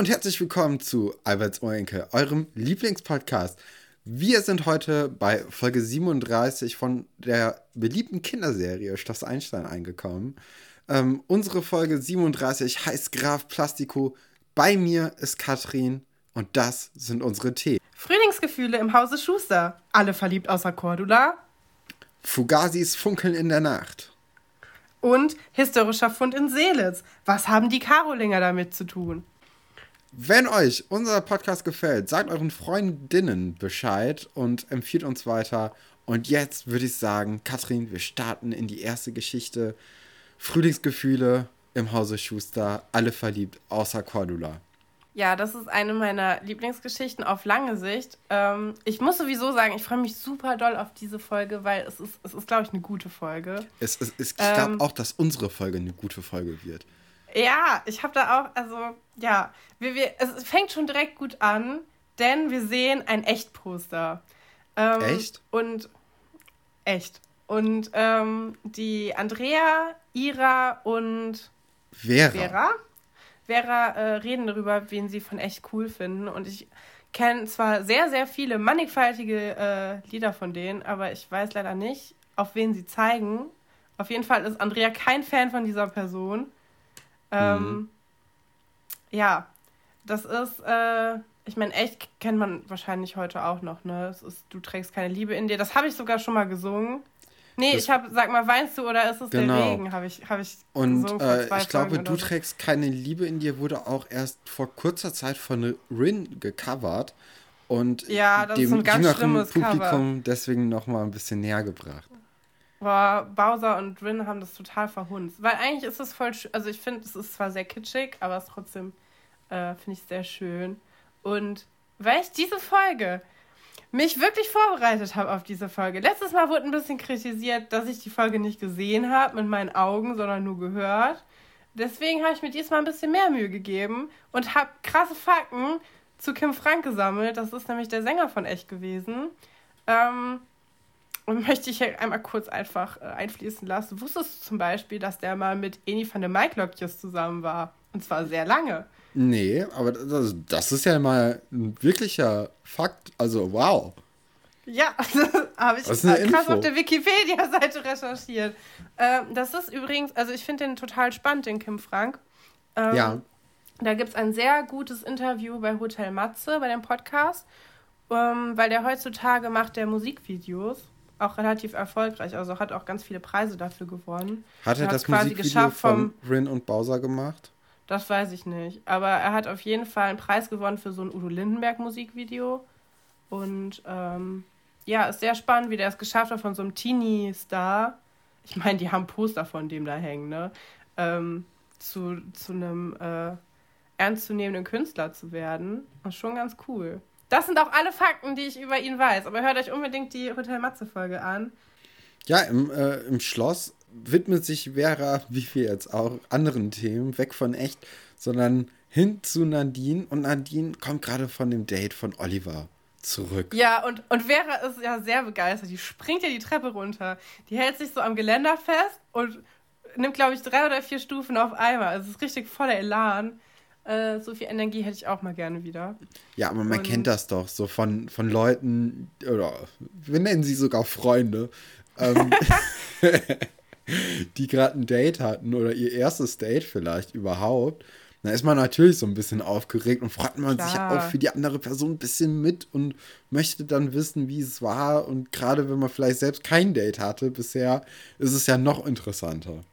Und herzlich willkommen zu Alberts Ohrenke, eurem Lieblingspodcast. Wir sind heute bei Folge 37 von der beliebten Kinderserie Schloss Einstein eingekommen. Ähm, unsere Folge 37 heißt Graf Plastico. Bei mir ist Katrin und das sind unsere Themen. Frühlingsgefühle im Hause Schuster. Alle verliebt außer Cordula. Fugasis funkeln in der Nacht. Und historischer Fund in Seelitz. Was haben die Karolinger damit zu tun? Wenn euch unser Podcast gefällt, sagt euren Freundinnen Bescheid und empfiehlt uns weiter. Und jetzt würde ich sagen, Katrin, wir starten in die erste Geschichte. Frühlingsgefühle im Hause Schuster, alle verliebt, außer Cordula. Ja, das ist eine meiner Lieblingsgeschichten auf lange Sicht. Ähm, ich muss sowieso sagen, ich freue mich super doll auf diese Folge, weil es ist, es ist glaube ich, eine gute Folge. Es, es, es, ich glaube ähm, auch, dass unsere Folge eine gute Folge wird. Ja, ich habe da auch, also ja, wir, wir, es fängt schon direkt gut an, denn wir sehen ein Echtposter. Ähm, echt? Und echt. Und ähm, die Andrea, Ira und Vera. Vera, Vera äh, reden darüber, wen sie von echt cool finden. Und ich kenne zwar sehr, sehr viele mannigfaltige äh, Lieder von denen, aber ich weiß leider nicht, auf wen sie zeigen. Auf jeden Fall ist Andrea kein Fan von dieser Person. Ähm, mhm. Ja, das ist, äh, ich meine, echt kennt man wahrscheinlich heute auch noch, ne? Es ist, du trägst keine Liebe in dir. Das habe ich sogar schon mal gesungen. Nee, das ich habe, sag mal, weinst du oder ist es genau. der Regen? Habe ich, hab ich Und äh, ich glaube, du so. trägst keine Liebe in dir, wurde auch erst vor kurzer Zeit von Rin gecovert und ja, dem jüngeren Publikum Cover. deswegen noch mal ein bisschen näher gebracht. Boah, Bowser und Rin haben das total verhunzt. Weil eigentlich ist es voll, also ich finde, es ist zwar sehr kitschig, aber es trotzdem äh, finde ich sehr schön. Und weil ich diese Folge mich wirklich vorbereitet habe auf diese Folge. Letztes Mal wurde ein bisschen kritisiert, dass ich die Folge nicht gesehen habe mit meinen Augen, sondern nur gehört. Deswegen habe ich mir diesmal ein bisschen mehr Mühe gegeben und habe krasse Fakten zu Kim Frank gesammelt. Das ist nämlich der Sänger von Echt gewesen. Ähm, und möchte ich hier einmal kurz einfach äh, einfließen lassen. Wusstest du zum Beispiel, dass der mal mit Eni van der Maiklokjes zusammen war? Und zwar sehr lange. Nee, aber das, das ist ja mal ein wirklicher Fakt. Also, wow. Ja, habe ich krass Info. auf der Wikipedia-Seite recherchiert. Ähm, das ist übrigens, also ich finde den total spannend, den Kim Frank. Ähm, ja. Da gibt es ein sehr gutes Interview bei Hotel Matze, bei dem Podcast, ähm, weil der heutzutage macht der Musikvideos auch relativ erfolgreich. Also hat auch ganz viele Preise dafür gewonnen. Hat er das quasi Musikvideo von Rin und Bowser gemacht? Das weiß ich nicht. Aber er hat auf jeden Fall einen Preis gewonnen für so ein Udo Lindenberg Musikvideo. Und ähm, ja, ist sehr spannend, wie der es geschafft hat von so einem Teenie-Star. Ich meine, die haben Poster von dem da hängen, ne? Ähm, zu, zu einem äh, ernstzunehmenden Künstler zu werden. Das ist schon ganz cool. Das sind auch alle Fakten, die ich über ihn weiß. Aber hört euch unbedingt die Hotel Matze-Folge an. Ja, im, äh, im Schloss widmet sich Vera, wie wir jetzt auch, anderen Themen, weg von echt, sondern hin zu Nadine. Und Nadine kommt gerade von dem Date von Oliver zurück. Ja, und, und Vera ist ja sehr begeistert. Die springt ja die Treppe runter. Die hält sich so am Geländer fest und nimmt, glaube ich, drei oder vier Stufen auf einmal. Also es ist richtig voller Elan. Äh, so viel Energie hätte ich auch mal gerne wieder. Ja, aber man Und kennt das doch so von, von Leuten, oder wir nennen sie sogar Freunde, ähm, die gerade ein Date hatten oder ihr erstes Date vielleicht überhaupt. Da ist man natürlich so ein bisschen aufgeregt und freut man Klar. sich auch für die andere Person ein bisschen mit und möchte dann wissen, wie es war. Und gerade wenn man vielleicht selbst kein Date hatte bisher, ist es ja noch interessanter.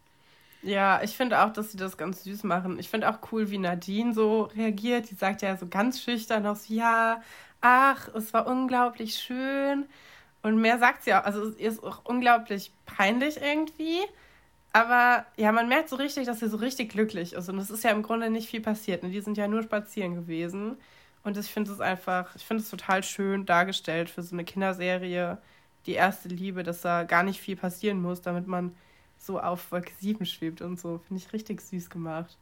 Ja, ich finde auch, dass sie das ganz süß machen. Ich finde auch cool, wie Nadine so reagiert. Die sagt ja so ganz schüchtern noch so, ja, ach, es war unglaublich schön. Und mehr sagt sie auch. Also ihr ist auch unglaublich peinlich irgendwie. Aber ja, man merkt so richtig, dass sie so richtig glücklich ist. Und es ist ja im Grunde nicht viel passiert. Ne? Die sind ja nur spazieren gewesen. Und ich finde es einfach, ich finde es total schön dargestellt für so eine Kinderserie. Die erste Liebe, dass da gar nicht viel passieren muss, damit man so auf Wolke 7 schwebt und so. Finde ich richtig süß gemacht.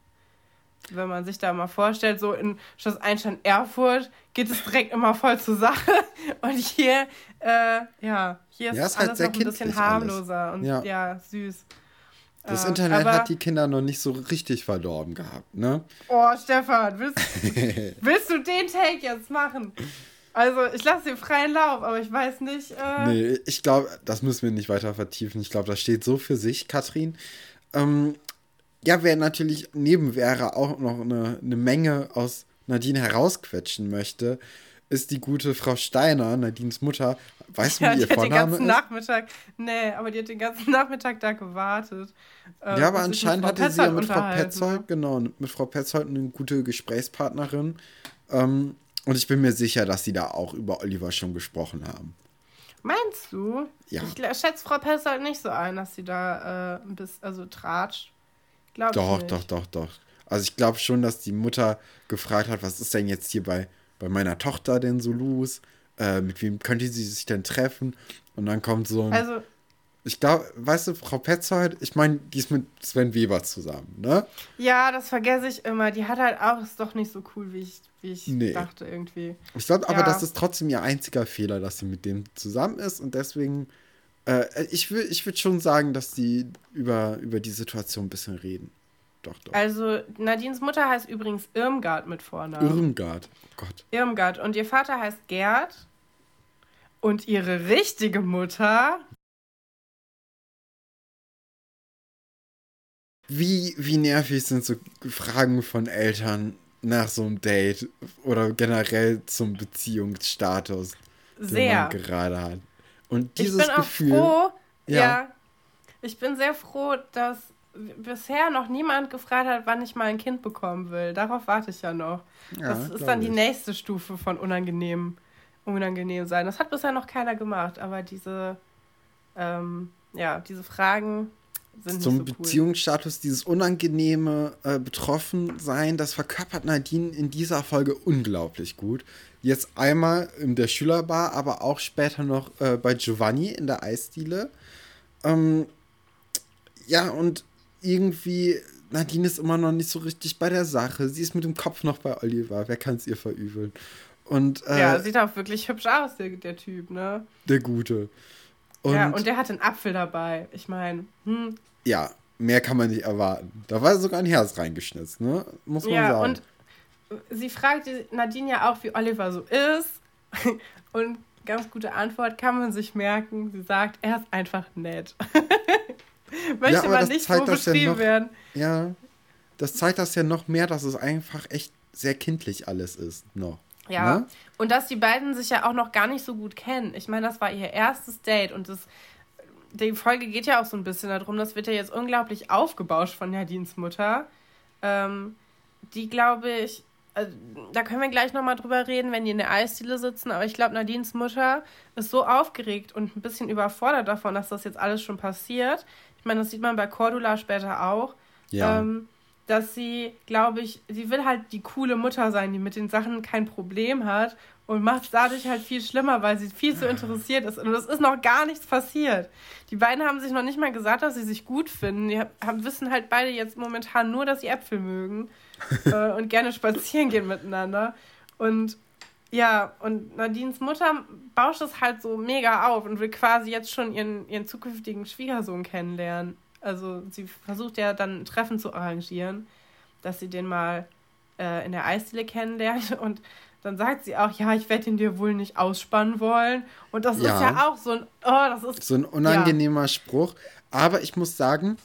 Wenn man sich da mal vorstellt, so in Schloss Einstein Erfurt geht es direkt immer voll zur Sache. Und hier, äh, ja, hier ist, ja, ist alles halt noch ein bisschen harmloser alles. und ja. ja. süß. Das äh, Internet hat die Kinder noch nicht so richtig verdorben gehabt, ne? Oh, Stefan, willst, willst du den Take jetzt machen? Also, ich lasse dir freien Lauf, aber ich weiß nicht. Äh nee, ich glaube, das müssen wir nicht weiter vertiefen. Ich glaube, das steht so für sich, Katrin. Ähm, ja, wer natürlich neben Vera auch noch eine, eine Menge aus Nadine herausquetschen möchte, ist die gute Frau Steiner, Nadines Mutter. Weißt du, ja, wie ihr Vorname den ganzen ist? Nachmittag, nee, aber die hat den ganzen Nachmittag da gewartet. Äh, ja, aber anscheinend hatte sie ja mit Frau Petzold, genau, mit Frau Petzold eine gute Gesprächspartnerin. Ähm, und ich bin mir sicher, dass sie da auch über Oliver schon gesprochen haben. Meinst du? Ja. Ich schätze Frau Petzold nicht so ein, dass sie da äh, ein bisschen, also tratscht. Glaub doch, doch, doch, doch. Also ich glaube schon, dass die Mutter gefragt hat, was ist denn jetzt hier bei, bei meiner Tochter denn so los? Äh, mit wem könnte sie sich denn treffen? Und dann kommt so ein. Also, ich glaube, weißt du, Frau Petzold, ich meine, die ist mit Sven Weber zusammen, ne? Ja, das vergesse ich immer. Die hat halt auch, ist doch nicht so cool, wie ich, wie ich nee. dachte irgendwie. Ich glaube ja. aber, das ist trotzdem ihr einziger Fehler, dass sie mit dem zusammen ist und deswegen, äh, ich würde ich würd schon sagen, dass die über, über die Situation ein bisschen reden. Doch, doch. Also, Nadines Mutter heißt übrigens Irmgard mit Vornamen. Irmgard, oh Gott. Irmgard. Und ihr Vater heißt Gerd. Und ihre richtige Mutter Wie, wie nervig sind so Fragen von Eltern nach so einem Date oder generell zum Beziehungsstatus, Sehr. den man gerade hat. Und dieses ich bin Gefühl. Auch froh, ja. ja. Ich bin sehr froh, dass bisher noch niemand gefragt hat, wann ich mal ein Kind bekommen will. Darauf warte ich ja noch. Ja, das ist dann die nächste Stufe von unangenehm, unangenehm sein. Das hat bisher noch keiner gemacht, aber diese, ähm, ja, diese Fragen sind Zum so Beziehungsstatus, dieses unangenehme äh, Betroffensein, das verkörpert Nadine in dieser Folge unglaublich gut. Jetzt einmal in der Schülerbar, aber auch später noch äh, bei Giovanni in der Eisdiele. Ähm, ja, und irgendwie, Nadine ist immer noch nicht so richtig bei der Sache. Sie ist mit dem Kopf noch bei Oliver. Wer kann es ihr verübeln? Und, äh, ja, sieht auch wirklich hübsch aus, der, der Typ, ne? Der Gute. Und ja, und der hat einen Apfel dabei. Ich meine, hm. Ja, mehr kann man nicht erwarten. Da war sogar ein Herz reingeschnitzt, ne? Muss man ja, sagen. Und sie fragt Nadine ja auch, wie Oliver so ist. und ganz gute Antwort kann man sich merken. Sie sagt, er ist einfach nett. Möchte ja, man nicht so beschrieben ja noch, werden. Ja, das zeigt das ja noch mehr, dass es einfach echt sehr kindlich alles ist noch. Ja, ne? und dass die beiden sich ja auch noch gar nicht so gut kennen. Ich meine, das war ihr erstes Date und das, die Folge geht ja auch so ein bisschen darum, das wird ja jetzt unglaublich aufgebauscht von Nadines Mutter. Ähm, die, glaube ich, also, da können wir gleich nochmal drüber reden, wenn die in der Eisdiele sitzen, aber ich glaube, Nadines Mutter ist so aufgeregt und ein bisschen überfordert davon, dass das jetzt alles schon passiert. Ich meine, das sieht man bei Cordula später auch. Ja. Ähm, dass sie, glaube ich, sie will halt die coole Mutter sein, die mit den Sachen kein Problem hat und macht es dadurch halt viel schlimmer, weil sie viel zu interessiert ist. Und es ist noch gar nichts passiert. Die beiden haben sich noch nicht mal gesagt, dass sie sich gut finden. Die haben, wissen halt beide jetzt momentan nur, dass sie Äpfel mögen äh, und gerne spazieren gehen miteinander. Und ja, und Nadines Mutter bauscht es halt so mega auf und will quasi jetzt schon ihren, ihren zukünftigen Schwiegersohn kennenlernen. Also sie versucht ja dann ein Treffen zu arrangieren, dass sie den mal äh, in der Eisdiele kennenlernt und dann sagt sie auch, ja, ich werde ihn dir wohl nicht ausspannen wollen. Und das ja. ist ja auch so ein, oh, das ist. So ein unangenehmer ja. Spruch. Aber ich muss sagen,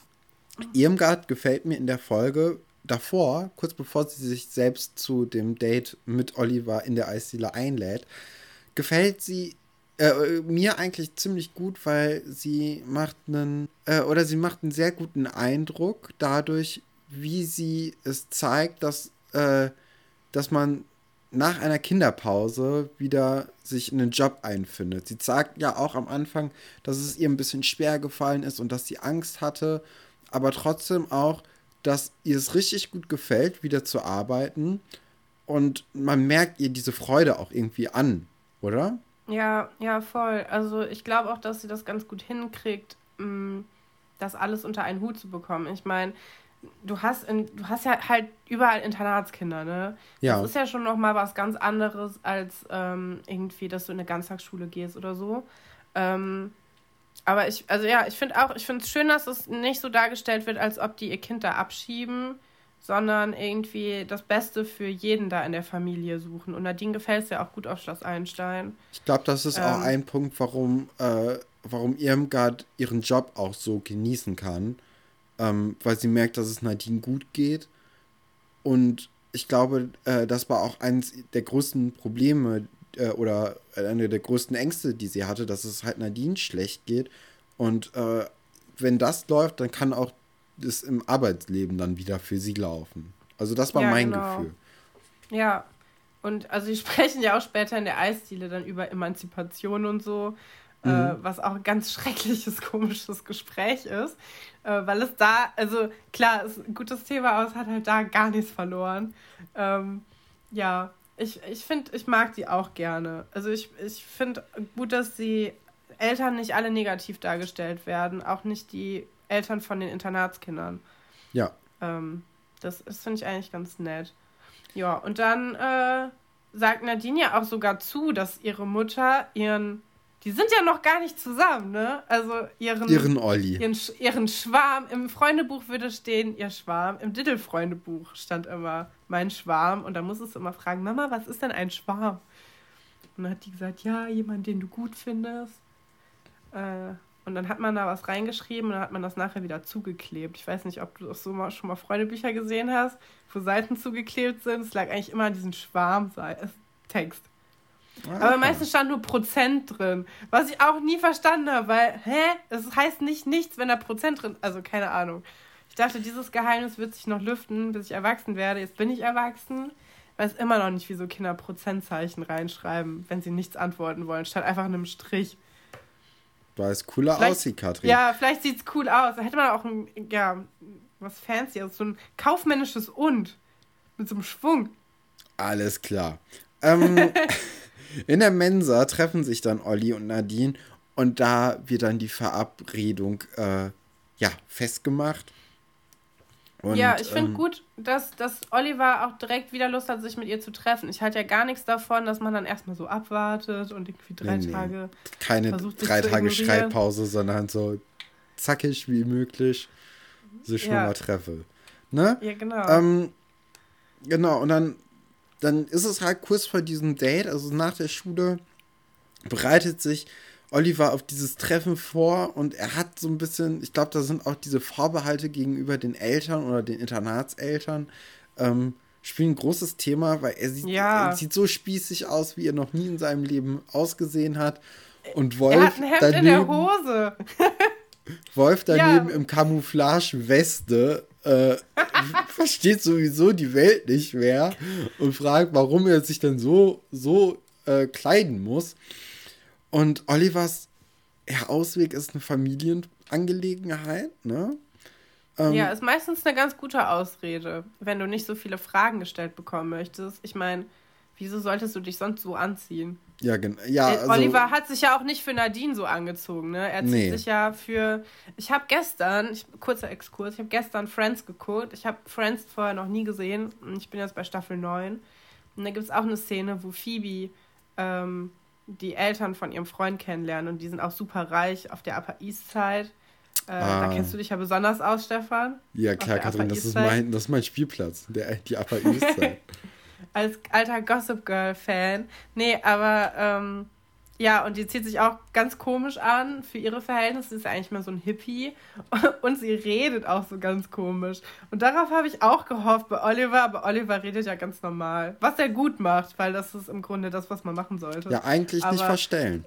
Irmgard gefällt mir in der Folge davor, kurz bevor sie sich selbst zu dem Date mit Oliver in der Eisdiele einlädt, gefällt sie äh, mir eigentlich ziemlich gut, weil sie macht einen äh, oder sie macht einen sehr guten Eindruck dadurch, wie sie es zeigt, dass, äh, dass man nach einer Kinderpause wieder sich in einen Job einfindet. Sie sagt ja auch am Anfang, dass es ihr ein bisschen schwer gefallen ist und dass sie Angst hatte, aber trotzdem auch, dass ihr es richtig gut gefällt, wieder zu arbeiten. Und man merkt ihr diese Freude auch irgendwie an, oder? Ja, ja, voll. Also ich glaube auch, dass sie das ganz gut hinkriegt, mm, das alles unter einen Hut zu bekommen. Ich meine, du hast in, du hast ja halt überall Internatskinder, ne? Ja. Das ist ja schon nochmal was ganz anderes als ähm, irgendwie, dass du in eine Ganztagsschule gehst oder so. Ähm, aber ich, also ja, ich finde auch, ich finde es schön, dass es nicht so dargestellt wird, als ob die ihr Kind da abschieben, sondern irgendwie das Beste für jeden da in der Familie suchen. Und Nadine gefällt es ja auch gut auf Schloss Einstein. Ich glaube, das ist ähm, auch ein Punkt, warum, äh, warum Irmgard ihren Job auch so genießen kann. Ähm, weil sie merkt, dass es Nadine gut geht. Und ich glaube, äh, das war auch eines der größten Probleme äh, oder eine der größten Ängste, die sie hatte, dass es halt Nadine schlecht geht. Und äh, wenn das läuft, dann kann auch das im Arbeitsleben dann wieder für sie laufen. Also das war ja, mein genau. Gefühl. Ja, und also sie sprechen ja auch später in der Eisdiele dann über Emanzipation und so, äh, mhm. äh, was auch ein ganz schreckliches, komisches Gespräch ist, äh, weil es da, also klar, ist ein gutes Thema, aber es hat halt da gar nichts verloren. Ähm, ja, ich, ich finde, ich mag die auch gerne. Also ich, ich finde gut, dass die Eltern nicht alle negativ dargestellt werden, auch nicht die Eltern von den Internatskindern. Ja. Ähm, das das finde ich eigentlich ganz nett. Ja, und dann äh, sagt Nadine ja auch sogar zu, dass ihre Mutter ihren. Die sind ja noch gar nicht zusammen, ne? Also ihren. Ihren Olli. Ihren, ihren Schwarm. Im Freundebuch würde stehen, ihr Schwarm. Im Diddle-Freundebuch stand immer mein Schwarm. Und da muss es immer fragen: Mama, was ist denn ein Schwarm? Und dann hat die gesagt: Ja, jemand, den du gut findest. Äh, und dann hat man da was reingeschrieben und dann hat man das nachher wieder zugeklebt. Ich weiß nicht, ob du das so mal, schon mal Freundebücher gesehen hast, wo Seiten zugeklebt sind. Es lag eigentlich immer an diesem Schwarm-Text. Ah, Aber meistens stand nur Prozent drin. Was ich auch nie verstanden habe, weil, hä? Es heißt nicht nichts, wenn da Prozent drin Also keine Ahnung. Ich dachte, dieses Geheimnis wird sich noch lüften, bis ich erwachsen werde. Jetzt bin ich erwachsen. Ich weiß immer noch nicht, wieso Kinder Prozentzeichen reinschreiben, wenn sie nichts antworten wollen, statt einfach einem Strich. Weil es cooler vielleicht, aussieht, Katrin. Ja, vielleicht sieht es cool aus. Da hätte man auch ein, ja, was fancy, also so ein kaufmännisches Und. Mit so einem Schwung. Alles klar. Ähm, in der Mensa treffen sich dann Olli und Nadine und da wird dann die Verabredung äh, ja, festgemacht. Und, ja, ich finde ähm, gut, dass, dass Oliver auch direkt wieder Lust hat, sich mit ihr zu treffen. Ich halte ja gar nichts davon, dass man dann erstmal so abwartet und irgendwie drei nee, Tage. Keine drei Tage Schreibpause, sondern so zackig wie möglich sich ja. mal treffe. Ne? Ja, genau. Ähm, genau, und dann, dann ist es halt kurz vor diesem Date, also nach der Schule, bereitet sich Oliver auf dieses Treffen vor und er hat so ein bisschen, ich glaube, da sind auch diese Vorbehalte gegenüber den Eltern oder den Internatseltern, ähm, spielen ein großes Thema, weil er sieht, ja. er sieht so spießig aus, wie er noch nie in seinem Leben ausgesehen hat. Und Wolf er hat ein Hemd daneben, in der Hose. Wolf daneben ja. im Camouflage-Weste äh, versteht sowieso die Welt nicht mehr und fragt, warum er sich denn so, so äh, kleiden muss. Und Olivers ja, Ausweg ist eine Familienangelegenheit, ne? Ähm, ja, ist meistens eine ganz gute Ausrede, wenn du nicht so viele Fragen gestellt bekommen möchtest. Ich meine, wieso solltest du dich sonst so anziehen? Ja, genau. Ja, äh, also, Oliver hat sich ja auch nicht für Nadine so angezogen, ne? Er zieht nee. sich ja für. Ich habe gestern, ich, kurzer Exkurs, ich habe gestern Friends geguckt. Ich habe Friends vorher noch nie gesehen. Ich bin jetzt bei Staffel 9. Und da gibt es auch eine Szene, wo Phoebe ähm, die Eltern von ihrem Freund kennenlernen und die sind auch super reich auf der Upper East Side. Äh, ah. Da kennst du dich ja besonders aus, Stefan. Ja, klar, Katrin, das ist, mein, das ist mein Spielplatz, der, die Upper East Side. Als alter Gossip Girl-Fan. Nee, aber ähm, ja, und die zieht sich auch ganz komisch an für ihre Verhältnisse. Sie ist eigentlich mehr so ein Hippie. Und sie redet auch so ganz komisch. Und darauf habe ich auch gehofft bei Oliver. Aber Oliver redet ja ganz normal. Was er gut macht, weil das ist im Grunde das, was man machen sollte. Ja, eigentlich aber, nicht verstellen.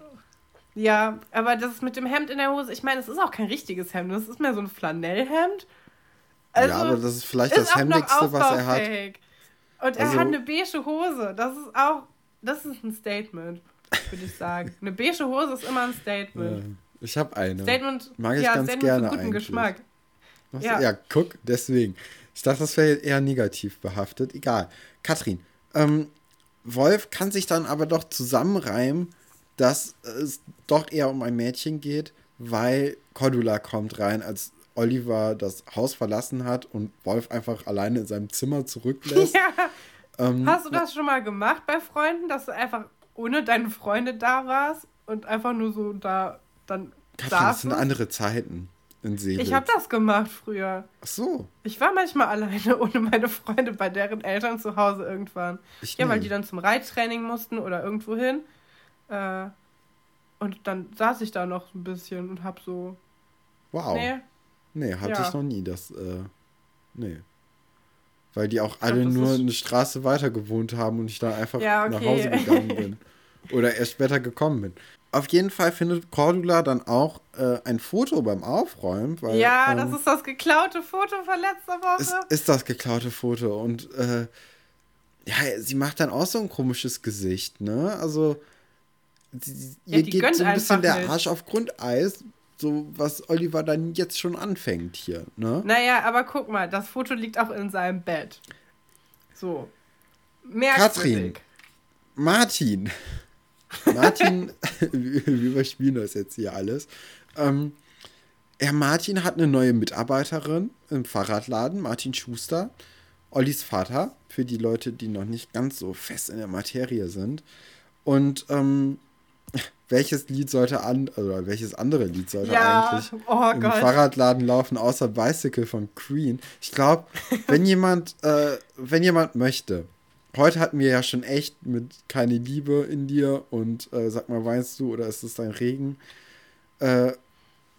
Ja, aber das mit dem Hemd in der Hose, ich meine, es ist auch kein richtiges Hemd. Das ist mehr so ein Flanellhemd. Also, ja, aber das ist vielleicht ist das Hemdigste, was er hat. Und er also, hat eine beige Hose. Das ist auch, das ist ein Statement würde ich sagen. Eine beige Hose ist immer ein Statement. Ja, ich habe eine. Statement, Mag ich ja, ganz Statement gerne guten eigentlich. Geschmack. Ja. ja, guck, deswegen. Ich dachte, das wäre eher negativ behaftet. Egal. Katrin, ähm, Wolf kann sich dann aber doch zusammenreimen, dass es doch eher um ein Mädchen geht, weil Cordula kommt rein, als Oliver das Haus verlassen hat und Wolf einfach alleine in seinem Zimmer zurücklässt. Ja. Ähm, Hast du das schon mal gemacht bei Freunden, dass du einfach ohne deine Freunde da warst und einfach nur so da dann Katrin, das sind andere Zeiten in Seelitz. Ich habe das gemacht früher. Ach so. Ich war manchmal alleine ohne meine Freunde bei deren Eltern zu Hause irgendwann. Ich ja, weil die dann zum Reittraining mussten oder irgendwo hin. Äh, und dann saß ich da noch ein bisschen und hab so. Wow. Nee. Nee, hatte ja. ich noch nie. Das, äh, nee. Weil die auch alle glaub, nur eine Straße weiter gewohnt haben und ich dann einfach ja, okay. nach Hause gegangen bin. Oder erst später gekommen bin. Auf jeden Fall findet Cordula dann auch äh, ein Foto beim Aufräumen. Weil, ja, ähm, das ist das geklaute Foto von letzter Woche. Ist, ist das geklaute Foto. Und äh, ja, sie macht dann auch so ein komisches Gesicht, ne? Also, sie, ja, ihr geht so ein bisschen der Arsch auf Grundeis, so was Oliver dann jetzt schon anfängt hier, ne? Naja, aber guck mal, das Foto liegt auch in seinem Bett. So. Merkwürdig. Katrin. Martin. Martin, wir überspielen das jetzt hier alles. Ähm, ja, Martin hat eine neue Mitarbeiterin im Fahrradladen, Martin Schuster, Ollis Vater, für die Leute, die noch nicht ganz so fest in der Materie sind. Und ähm, welches Lied sollte an, oder welches andere Lied sollte ja, eigentlich oh im Gott. Fahrradladen laufen, außer Bicycle von Queen? Ich glaube, wenn jemand, äh, wenn jemand möchte, heute hatten wir ja schon echt mit keine Liebe in dir und äh, sag mal, weinst du oder ist es dein Regen? Äh,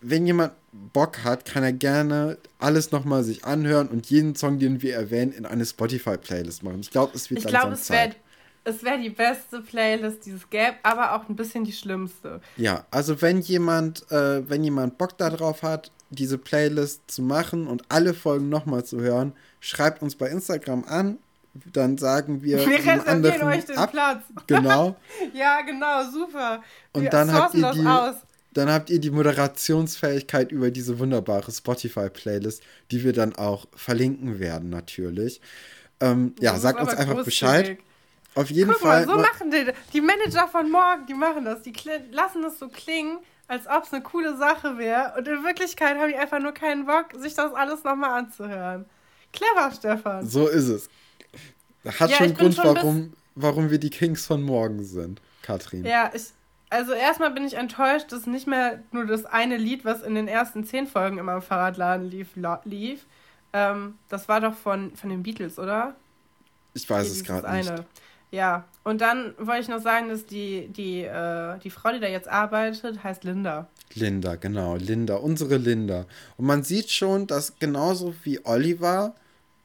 wenn jemand Bock hat, kann er gerne alles nochmal sich anhören und jeden Song, den wir erwähnen, in eine Spotify-Playlist machen. Ich glaube, es wird ich glaub, es Zeit. Es wäre die beste Playlist, die es gäbe, aber auch ein bisschen die schlimmste. Ja, also wenn jemand, äh, wenn jemand Bock darauf hat, diese Playlist zu machen und alle Folgen nochmal zu hören, schreibt uns bei Instagram an dann sagen wir. Wir reservieren euch den ab. Platz. Genau. ja, genau, super. Und wir dann habt ihr die. Aus. Dann habt ihr die Moderationsfähigkeit über diese wunderbare Spotify-Playlist, die wir dann auch verlinken werden, natürlich. Ähm, ja, sagt uns einfach Bescheid. Auf jeden Guck Fall. Mal, so machen die, die Manager von morgen, die machen das. Die lassen das so klingen, als ob es eine coole Sache wäre. Und in Wirklichkeit haben die einfach nur keinen Bock, sich das alles nochmal anzuhören. Clever, Stefan. So ist es. Hat ja, schon Grund, schon warum, warum wir die Kings von morgen sind, Katrin. Ja, ich, also erstmal bin ich enttäuscht, dass nicht mehr nur das eine Lied, was in den ersten zehn Folgen immer im Fahrradladen lief, lief. Ähm, das war doch von, von den Beatles, oder? Ich weiß es gerade nicht. Ja, und dann wollte ich noch sagen, dass die, die, äh, die Frau, die da jetzt arbeitet, heißt Linda. Linda, genau, Linda, unsere Linda. Und man sieht schon, dass genauso wie Oliver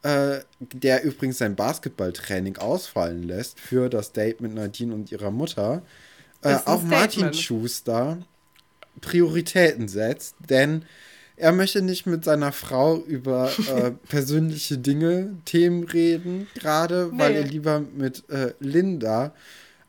äh, der übrigens sein Basketballtraining ausfallen lässt für das Date mit Nadine und ihrer Mutter, äh, auch Martin Schuster Prioritäten setzt, denn er möchte nicht mit seiner Frau über äh, persönliche Dinge, Themen reden, gerade nee. weil er lieber mit äh, Linda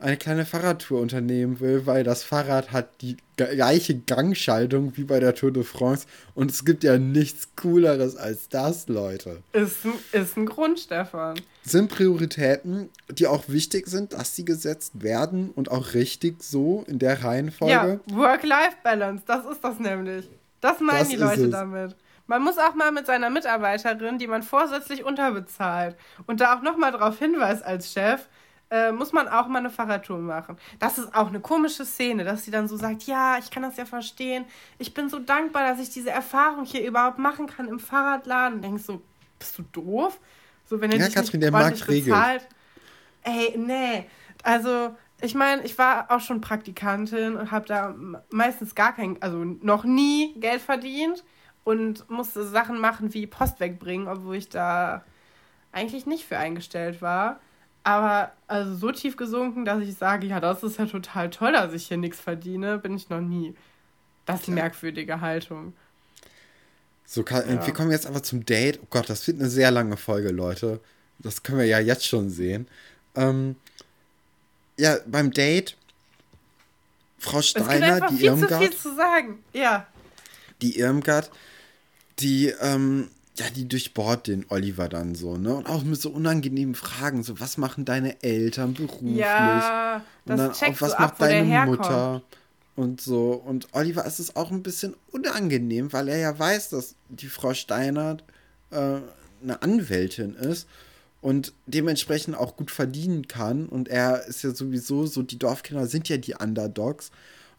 eine kleine Fahrradtour unternehmen will, weil das Fahrrad hat die gleiche Gangschaltung wie bei der Tour de France und es gibt ja nichts Cooleres als das, Leute. Ist, ist ein Grund, Stefan. Sind Prioritäten, die auch wichtig sind, dass sie gesetzt werden und auch richtig so in der Reihenfolge. Ja, Work-Life-Balance, das ist das nämlich. Das meinen das die Leute damit. Man muss auch mal mit seiner Mitarbeiterin, die man vorsätzlich unterbezahlt und da auch nochmal darauf hinweist als Chef, äh, muss man auch mal eine Fahrradtour machen. Das ist auch eine komische Szene, dass sie dann so sagt, ja, ich kann das ja verstehen. Ich bin so dankbar, dass ich diese Erfahrung hier überhaupt machen kann im Fahrradladen. Und denkst so, bist du doof? So, wenn er ja, dich Katrin, der Markt bezahlt. Ey, nee. Also, ich meine, ich war auch schon Praktikantin und habe da meistens gar kein, also noch nie Geld verdient und musste Sachen machen wie Post wegbringen, obwohl ich da eigentlich nicht für eingestellt war. Aber also so tief gesunken, dass ich sage, ja, das ist ja total toll, dass ich hier nichts verdiene, bin ich noch nie. Das ist eine merkwürdige Haltung. So, ja. wir kommen jetzt aber zum Date. Oh Gott, das wird eine sehr lange Folge, Leute. Das können wir ja jetzt schon sehen. Ähm, ja, beim Date, Frau Steiner, die Irmgard. Es gibt viel zu sagen, ja. Die Irmgard, die ähm, ja, die durchbohrt den Oliver dann so, ne? Und auch mit so unangenehmen Fragen, so, was machen deine Eltern beruflich? Ja, das und dann auch, was macht ab, deine Mutter? Und so. Und Oliver ist es auch ein bisschen unangenehm, weil er ja weiß, dass die Frau Steiner äh, eine Anwältin ist und dementsprechend auch gut verdienen kann. Und er ist ja sowieso so, die Dorfkinder sind ja die Underdogs.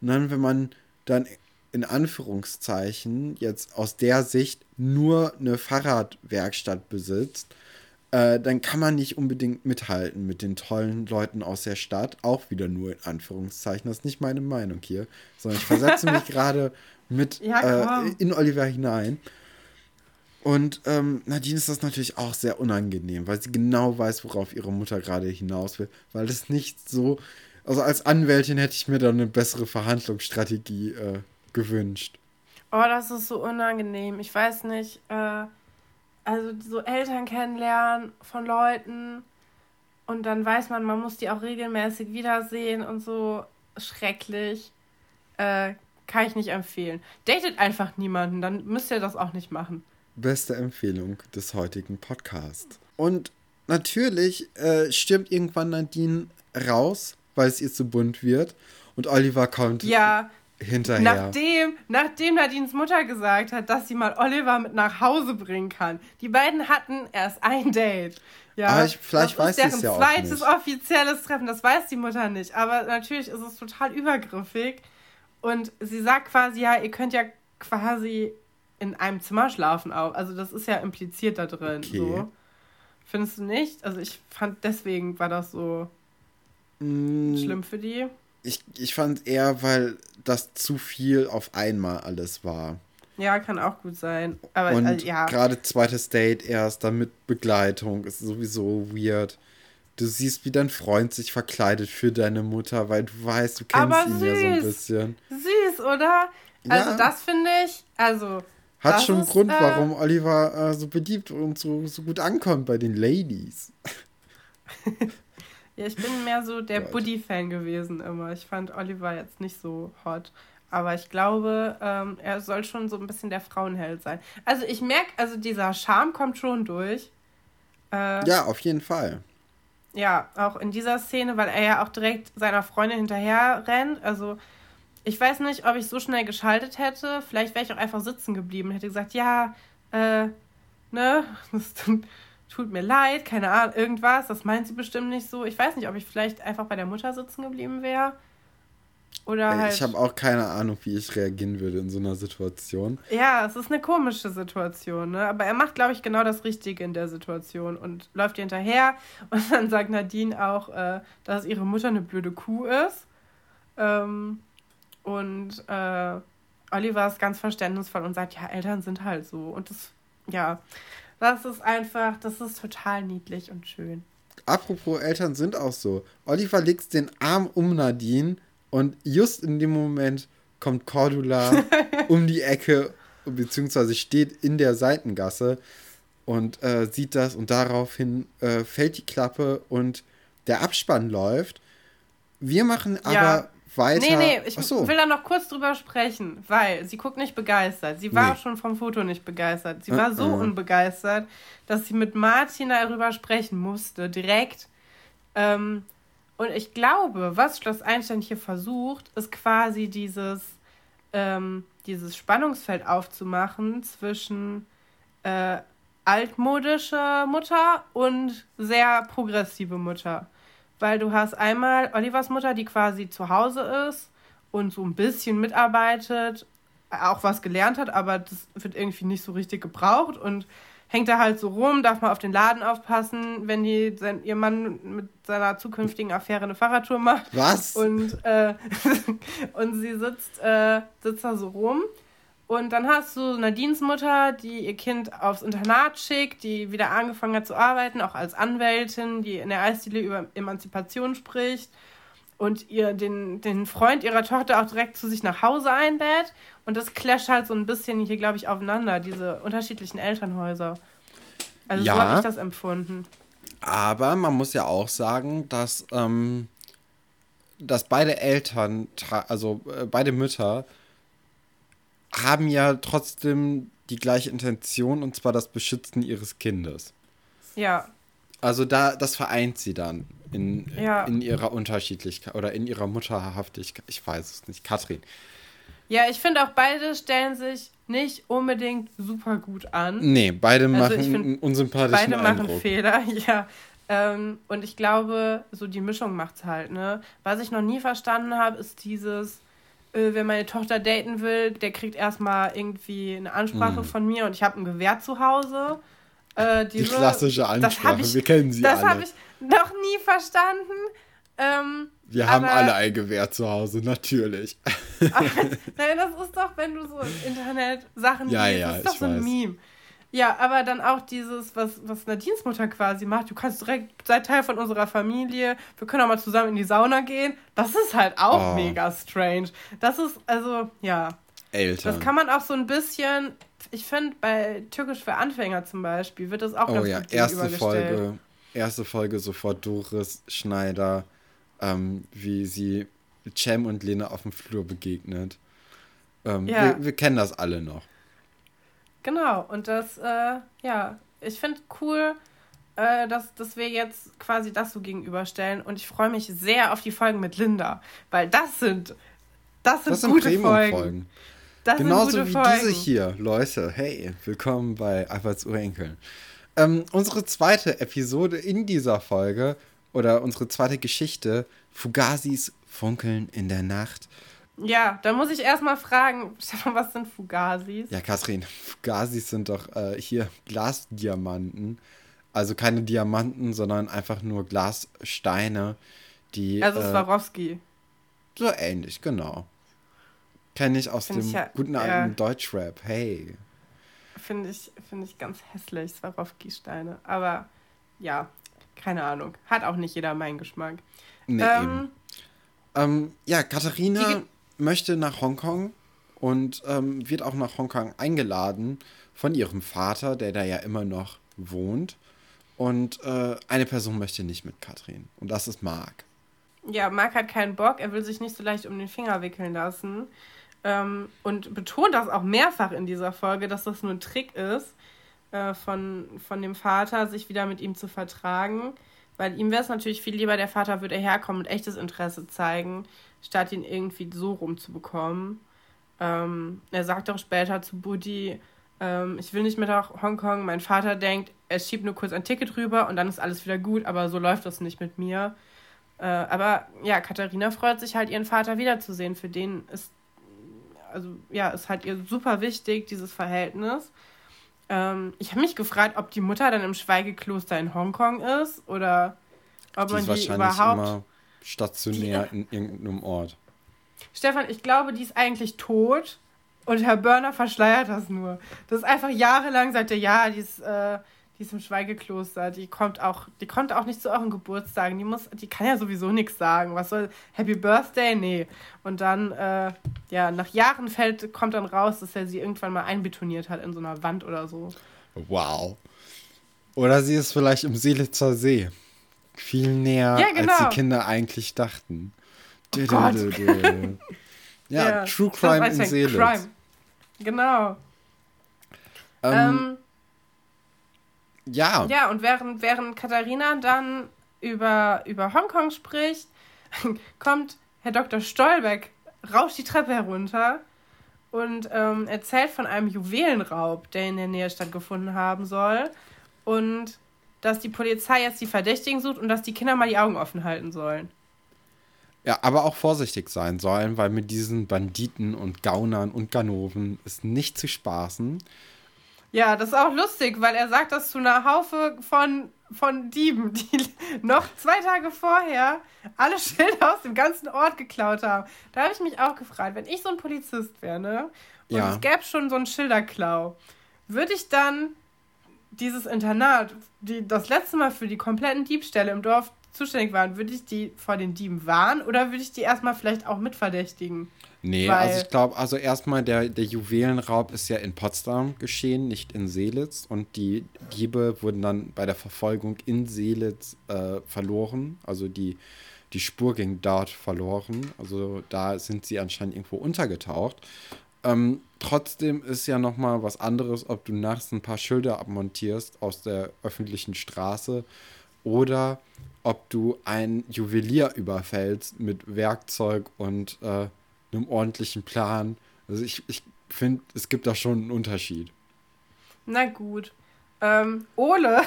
Und dann, wenn man dann in Anführungszeichen jetzt aus der Sicht nur eine Fahrradwerkstatt besitzt, äh, dann kann man nicht unbedingt mithalten mit den tollen Leuten aus der Stadt. Auch wieder nur in Anführungszeichen. Das ist nicht meine Meinung hier, sondern ich versetze mich gerade mit ja, äh, in Oliver hinein. Und ähm, Nadine ist das natürlich auch sehr unangenehm, weil sie genau weiß, worauf ihre Mutter gerade hinaus will, weil es nicht so. Also als Anwältin hätte ich mir da eine bessere Verhandlungsstrategie äh, gewünscht. Oh, das ist so unangenehm. Ich weiß nicht. Äh, also so Eltern kennenlernen von Leuten und dann weiß man, man muss die auch regelmäßig wiedersehen und so schrecklich. Äh, kann ich nicht empfehlen. Datet einfach niemanden, dann müsst ihr das auch nicht machen beste Empfehlung des heutigen Podcasts. Und natürlich äh, stirbt irgendwann Nadine raus, weil es ihr zu bunt wird. Und Oliver kommt ja, hinterher. Nachdem, nachdem Nadines Mutter gesagt hat, dass sie mal Oliver mit nach Hause bringen kann. Die beiden hatten erst ein Date. Ja, aber ich, vielleicht das weiß sie es ja auch nicht. zweites offizielles Treffen, das weiß die Mutter nicht. Aber natürlich ist es total übergriffig. Und sie sagt quasi, ja, ihr könnt ja quasi in einem Zimmer schlafen auch. Also das ist ja impliziert da drin. Okay. So. Findest du nicht? Also ich fand deswegen war das so mm, schlimm für die. Ich, ich fand eher, weil das zu viel auf einmal alles war. Ja, kann auch gut sein. Aber Und also, ja. gerade zweites Date erst, dann mit Begleitung, ist sowieso weird. Du siehst, wie dein Freund sich verkleidet für deine Mutter, weil du weißt, du kennst Aber ihn süß. ja so ein bisschen. Süß, oder? Also ja. das finde ich, also hat das schon einen Grund, äh, warum Oliver äh, so beliebt und so, so gut ankommt bei den Ladies. ja, ich bin mehr so der Buddy-Fan gewesen immer. Ich fand Oliver jetzt nicht so hot. Aber ich glaube, ähm, er soll schon so ein bisschen der Frauenheld sein. Also ich merke, also dieser Charme kommt schon durch. Äh, ja, auf jeden Fall. Ja, auch in dieser Szene, weil er ja auch direkt seiner Freundin hinterher rennt. Also ich weiß nicht, ob ich so schnell geschaltet hätte. Vielleicht wäre ich auch einfach sitzen geblieben und hätte gesagt, ja, äh, ne, das tut mir leid, keine Ahnung, irgendwas, das meint sie bestimmt nicht so. Ich weiß nicht, ob ich vielleicht einfach bei der Mutter sitzen geblieben wäre. Oder halt. Ich habe auch keine Ahnung, wie ich reagieren würde in so einer Situation. Ja, es ist eine komische Situation, ne? Aber er macht, glaube ich, genau das Richtige in der Situation und läuft ihr hinterher. Und dann sagt Nadine auch, äh, dass ihre Mutter eine blöde Kuh ist. Ähm, und äh, Oliver ist ganz verständnisvoll und sagt, ja, Eltern sind halt so. Und das, ja, das ist einfach, das ist total niedlich und schön. Apropos Eltern sind auch so. Oliver legt den Arm um Nadine und just in dem Moment kommt Cordula um die Ecke, beziehungsweise steht in der Seitengasse und äh, sieht das und daraufhin äh, fällt die Klappe und der Abspann läuft. Wir machen aber ja weiter. Nee, nee, ich so. will da noch kurz drüber sprechen, weil sie guckt nicht begeistert. Sie war nee. schon vom Foto nicht begeistert. Sie war so uh unbegeistert, dass sie mit Martin darüber sprechen musste, direkt. Ähm, und ich glaube, was Schloss Einstein hier versucht, ist quasi dieses, ähm, dieses Spannungsfeld aufzumachen zwischen äh, altmodische Mutter und sehr progressive Mutter weil du hast einmal Olivers Mutter, die quasi zu Hause ist und so ein bisschen mitarbeitet, auch was gelernt hat, aber das wird irgendwie nicht so richtig gebraucht und hängt da halt so rum, darf mal auf den Laden aufpassen, wenn die sein, ihr Mann mit seiner zukünftigen Affäre eine Fahrradtour macht. Was? Und, äh, und sie sitzt, äh, sitzt da so rum und dann hast du Nadines Mutter, die ihr Kind aufs Internat schickt, die wieder angefangen hat zu arbeiten, auch als Anwältin, die in der Eisdiele über Emanzipation spricht und ihr den, den Freund ihrer Tochter auch direkt zu sich nach Hause einlädt. Und das clasht halt so ein bisschen hier, glaube ich, aufeinander, diese unterschiedlichen Elternhäuser. Also ja, so habe ich das empfunden. Aber man muss ja auch sagen, dass, ähm, dass beide Eltern, also äh, beide Mütter, haben ja trotzdem die gleiche Intention und zwar das Beschützen ihres Kindes. Ja. Also da, das vereint sie dann in, ja. in ihrer Unterschiedlichkeit oder in ihrer Mutterhaftigkeit. Ich weiß es nicht. Katrin. Ja, ich finde auch beide stellen sich nicht unbedingt super gut an. Nee, beide also machen einen unsympathischen Beide Eindruck. machen Fehler, ja. Ähm, und ich glaube, so die Mischung macht es halt, ne? Was ich noch nie verstanden habe, ist dieses, wenn meine Tochter daten will, der kriegt erstmal irgendwie eine Ansprache mm. von mir und ich habe ein Gewehr zu Hause. Äh, die, die klassische Ansprache, ich, wir kennen sie das alle. Das habe ich noch nie verstanden. Ähm, wir haben alle ein Gewehr zu Hause, natürlich. Aber, nein, das ist doch, wenn du so im Internet Sachen ja, liest, ja, das ist doch so ein weiß. Meme. Ja, aber dann auch dieses, was, was eine Dienstmutter quasi macht. Du kannst direkt, sei Teil von unserer Familie. Wir können auch mal zusammen in die Sauna gehen. Das ist halt auch oh. mega strange. Das ist, also, ja. Eltern. Das kann man auch so ein bisschen, ich finde, bei Türkisch für Anfänger zum Beispiel wird das auch oh, ganz ja. gut erste Folge, erste Folge sofort Doris Schneider, ähm, wie sie Cem und Lena auf dem Flur begegnet. Ähm, ja. wir, wir kennen das alle noch. Genau, und das, äh, ja, ich finde cool, äh, dass, dass wir jetzt quasi das so gegenüberstellen. Und ich freue mich sehr auf die Folgen mit Linda, weil das sind, das sind, das sind gute Folgen. Das Genauso wie Folgen. diese hier, Leute. Hey, willkommen bei Alberts Urenkeln. Ähm, unsere zweite Episode in dieser Folge oder unsere zweite Geschichte, Fugazis funkeln in der Nacht. Ja, da muss ich erstmal fragen, Stefan, was sind Fugazis? Ja, Katrin, Fugazis sind doch äh, hier Glasdiamanten. Also keine Diamanten, sondern einfach nur Glassteine, die. Also äh, Swarovski. So ähnlich, genau. Kenne ich aus Find dem ich ja, guten alten ja. Deutschrap. Hey. Finde ich, find ich ganz hässlich, Swarovski-Steine. Aber ja, keine Ahnung. Hat auch nicht jeder meinen Geschmack. Nee, ähm, ähm, ja, Katharina möchte nach Hongkong und ähm, wird auch nach Hongkong eingeladen von ihrem Vater, der da ja immer noch wohnt. Und äh, eine Person möchte nicht mit Katrin. Und das ist Marc. Ja, Marc hat keinen Bock. Er will sich nicht so leicht um den Finger wickeln lassen. Ähm, und betont das auch mehrfach in dieser Folge, dass das nur ein Trick ist äh, von, von dem Vater, sich wieder mit ihm zu vertragen. Weil ihm wäre es natürlich viel lieber, der Vater würde herkommen und echtes Interesse zeigen, statt ihn irgendwie so rumzubekommen. Ähm, er sagt auch später zu Buddy, ähm, ich will nicht mit nach Hongkong. Mein Vater denkt, er schiebt nur kurz ein Ticket rüber und dann ist alles wieder gut, aber so läuft das nicht mit mir. Äh, aber ja, Katharina freut sich halt, ihren Vater wiederzusehen. Für den ist, also ja, ist halt ihr super wichtig, dieses Verhältnis. Ähm, ich habe mich gefragt, ob die Mutter dann im Schweigekloster in Hongkong ist oder ob die man die überhaupt stationär in irgendeinem Ort. Stefan, ich glaube, die ist eigentlich tot und Herr Börner verschleiert das nur. Das ist einfach jahrelang seit der ja, die ist, äh, die ist im Schweigekloster. Die kommt auch, die kommt auch nicht zu euren Geburtstagen. Die muss, die kann ja sowieso nichts sagen. Was soll Happy Birthday? Nee. Und dann, äh, ja, nach Jahren fällt, kommt dann raus, dass er sie irgendwann mal einbetoniert hat in so einer Wand oder so. Wow. Oder sie ist vielleicht im Seelitzer See. Viel näher, ja, genau. als die Kinder eigentlich dachten. Oh dö, ja, ja, True Crime in Seelitz. Crime. Genau. Ähm, ähm, ja. Ja, und während, während Katharina dann über, über Hongkong spricht, kommt Herr Dr. Stolbeck, rauscht die Treppe herunter und ähm, erzählt von einem Juwelenraub, der in der Nähe stattgefunden haben soll. Und dass die Polizei jetzt die Verdächtigen sucht und dass die Kinder mal die Augen offen halten sollen. Ja, aber auch vorsichtig sein sollen, weil mit diesen Banditen und Gaunern und Ganoven ist nicht zu spaßen. Ja, das ist auch lustig, weil er sagt das zu einer Haufe von, von Dieben, die noch zwei Tage vorher alle Schilder aus dem ganzen Ort geklaut haben. Da habe ich mich auch gefragt, wenn ich so ein Polizist wäre, ne? Und ja. es gäbe schon so einen Schilderklau, würde ich dann dieses Internat, die das letzte Mal für die kompletten Diebstähle im Dorf zuständig waren, würde ich die vor den Dieben warnen oder würde ich die erstmal vielleicht auch mitverdächtigen? Nee, Weil also ich glaube, also erstmal der, der Juwelenraub ist ja in Potsdam geschehen, nicht in Seelitz. Und die Diebe wurden dann bei der Verfolgung in Seelitz äh, verloren. Also die, die Spur ging dort verloren. Also da sind sie anscheinend irgendwo untergetaucht. Ähm, trotzdem ist ja noch mal was anderes, ob du nachts ein paar Schilder abmontierst aus der öffentlichen Straße oder ob du ein Juwelier überfällst mit Werkzeug und äh, einem ordentlichen Plan. Also ich, ich finde, es gibt da schon einen Unterschied. Na gut. Ähm, Ole.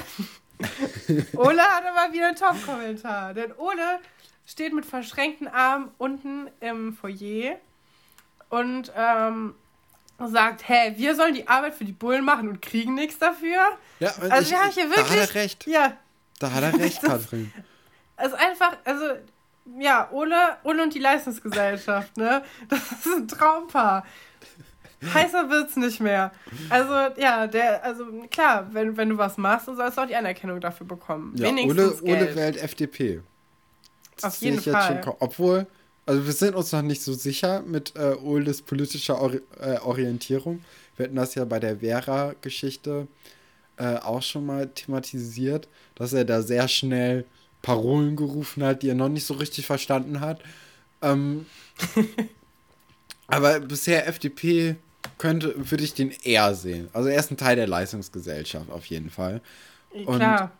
Ole hat aber wieder einen Top-Kommentar. Denn Ole steht mit verschränkten Armen unten im Foyer und ähm, sagt, hä, wir sollen die Arbeit für die Bullen machen und kriegen nichts dafür. Ja, also ich, wir haben hier wirklich. Da hat er recht. Ja. Da hat er recht, Katrin. Es ist einfach, also, ja, Ole, Ole und die Leistungsgesellschaft, ne? Das ist ein Traumpaar. Heißer wird's nicht mehr. Also, ja, der, also klar, wenn, wenn du was machst, dann sollst du auch die Anerkennung dafür bekommen. Ja, Wenigstens Ole, Ole wählt FDP. Das Auf jeden Fall. Schon, obwohl, also wir sind uns noch nicht so sicher mit äh, Oles politischer Ori äh, Orientierung. Wir hatten das ja bei der Vera-Geschichte äh, auch schon mal thematisiert, dass er da sehr schnell Parolen gerufen hat, die er noch nicht so richtig verstanden hat. Ähm, aber bisher FDP könnte, würde ich den eher sehen. Also er ist ein Teil der Leistungsgesellschaft auf jeden Fall. Und Klar.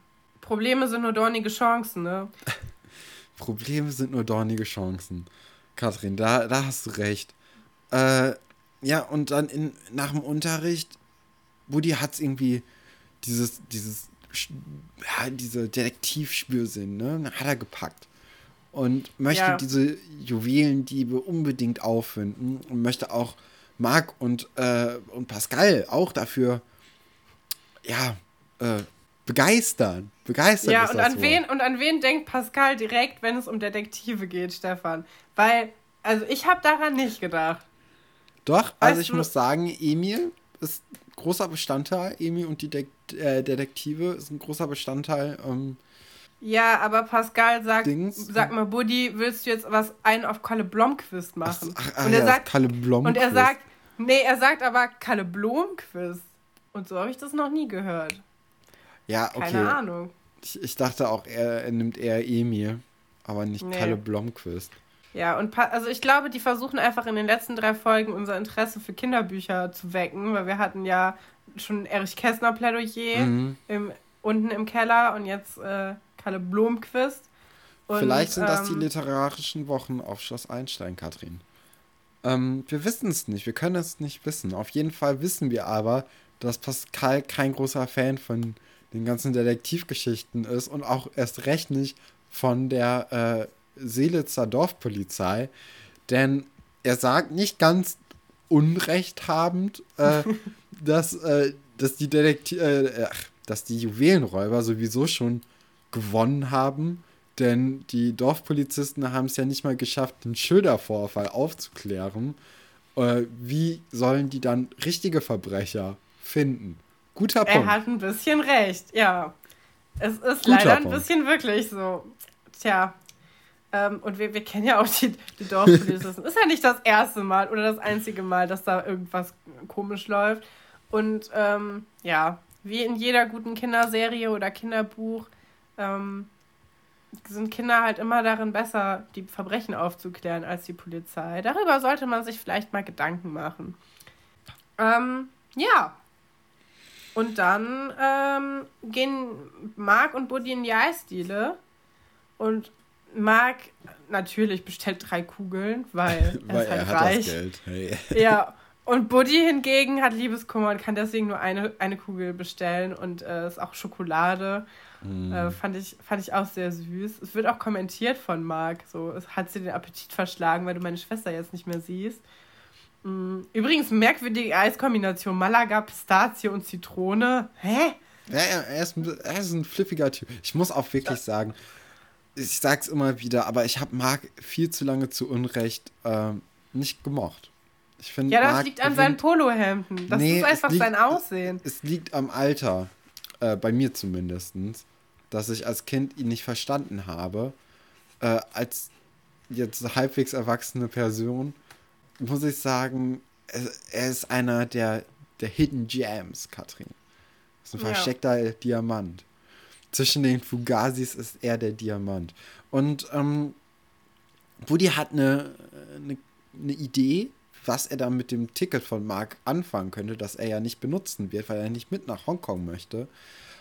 Probleme sind nur dornige Chancen, ne? Probleme sind nur dornige Chancen. Kathrin, da, da hast du recht. Äh, ja, und dann in, nach dem Unterricht, Woody hat es irgendwie dieses, dieses, ja, diese Detektivspürsinn, ne? Hat er gepackt. Und möchte ja. diese Juwelendiebe unbedingt auffinden und möchte auch Marc und, äh, und Pascal auch dafür, ja, äh, begeistern. Begeistern. Ja, und an, wen, und an wen denkt Pascal direkt, wenn es um Detektive geht, Stefan? Weil, also ich habe daran nicht gedacht. Doch, weißt also ich du? muss sagen, Emil ist großer Bestandteil. Emil und die De äh, Detektive ist ein großer Bestandteil. Ähm, ja, aber Pascal sagt, Dings. sag mal, Buddy, willst du jetzt was einen auf Kalle Blomqvist machen? Ach, ach, und er ja, sagt, Kalle Blomqvist. Und er sagt, nee, er sagt aber Kalle Blomqvist. Und so habe ich das noch nie gehört. Ja, okay. Keine Ahnung. Ich, ich dachte auch, er, er, nimmt eher Emil, aber nicht nee. Kalle Blomqvist. Ja, und also ich glaube, die versuchen einfach in den letzten drei Folgen unser Interesse für Kinderbücher zu wecken, weil wir hatten ja schon Erich Kästner Plädoyer mhm. im, unten im Keller und jetzt äh, Kalle Blomqvist. Und, Vielleicht sind das die ähm, literarischen Wochen auf Schloss Einstein, Katrin. Ähm, wir wissen es nicht, wir können es nicht wissen. Auf jeden Fall wissen wir aber, dass Pascal kein großer Fan von den ganzen Detektivgeschichten ist und auch erst recht nicht von der äh, Seelitzer Dorfpolizei. Denn er sagt nicht ganz unrechthabend, äh, dass, äh, dass die Detektiv äh, dass die Juwelenräuber sowieso schon gewonnen haben, denn die Dorfpolizisten haben es ja nicht mal geschafft, den Schildervorfall aufzuklären. Äh, wie sollen die dann richtige Verbrecher finden? Guter Punkt. Er hat ein bisschen recht, ja. Es ist Guter leider ein Punkt. bisschen wirklich so. Tja. Ähm, und wir, wir kennen ja auch die, die Dorfpolizisten. ist ja nicht das erste Mal oder das einzige Mal, dass da irgendwas komisch läuft. Und ähm, ja, wie in jeder guten Kinderserie oder Kinderbuch ähm, sind Kinder halt immer darin besser, die Verbrechen aufzuklären als die Polizei. Darüber sollte man sich vielleicht mal Gedanken machen. Ähm, ja. Und dann ähm, gehen Marc und Buddy in die Eisdiele. Und Marc natürlich bestellt drei Kugeln, weil er weil ist halt er hat reich. Das Geld. Hey. Ja. Und Buddy hingegen hat Liebeskummer und kann deswegen nur eine, eine Kugel bestellen und äh, ist auch Schokolade. Mm. Äh, fand, ich, fand ich auch sehr süß. Es wird auch kommentiert von Marc. So, es hat sie den Appetit verschlagen, weil du meine Schwester jetzt nicht mehr siehst. Mm. Übrigens, merkwürdige Eiskombination: Malaga, Pistazie und Zitrone. Hä? Ja, er ist, er ist ein flippiger Typ. Ich muss auch wirklich sagen, ich sag's immer wieder, aber ich habe Marc viel zu lange zu Unrecht äh, nicht gemocht. Ich find, ja, das Marc liegt an seinen Polohemden. Das nee, ist einfach liegt, sein Aussehen. Es liegt am Alter, äh, bei mir zumindest, dass ich als Kind ihn nicht verstanden habe. Äh, als jetzt halbwegs erwachsene Person muss ich sagen, er ist einer der, der Hidden Gems, Katrin. Das ist ein versteckter ja. Diamant. Zwischen den Fugazis ist er der Diamant. Und ähm, Woody hat eine, eine, eine Idee, was er da mit dem Ticket von Mark anfangen könnte, das er ja nicht benutzen wird, weil er nicht mit nach Hongkong möchte.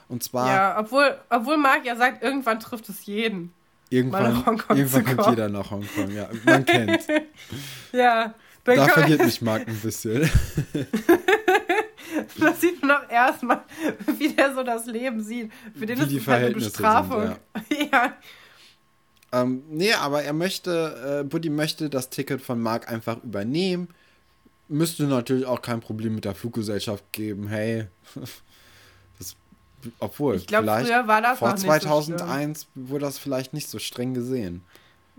Und zwar. Ja, obwohl, obwohl Mark ja sagt, irgendwann trifft es jeden. Irgendwann, irgendwann kommt jeder nach Hongkong, ja. Man kennt. ja. Da verliert mich Mark ein bisschen. da sieht man auch erstmal, wie der so das Leben sieht. Für den wie ist die es halt eine Bestrafung. Sind, ja. ja. Ähm, nee, aber er möchte, äh, Buddy möchte das Ticket von Mark einfach übernehmen, müsste natürlich auch kein Problem mit der Fluggesellschaft geben. Hey, das, obwohl, ich glaube, früher war das vor 2001 so wurde das vielleicht nicht so streng gesehen.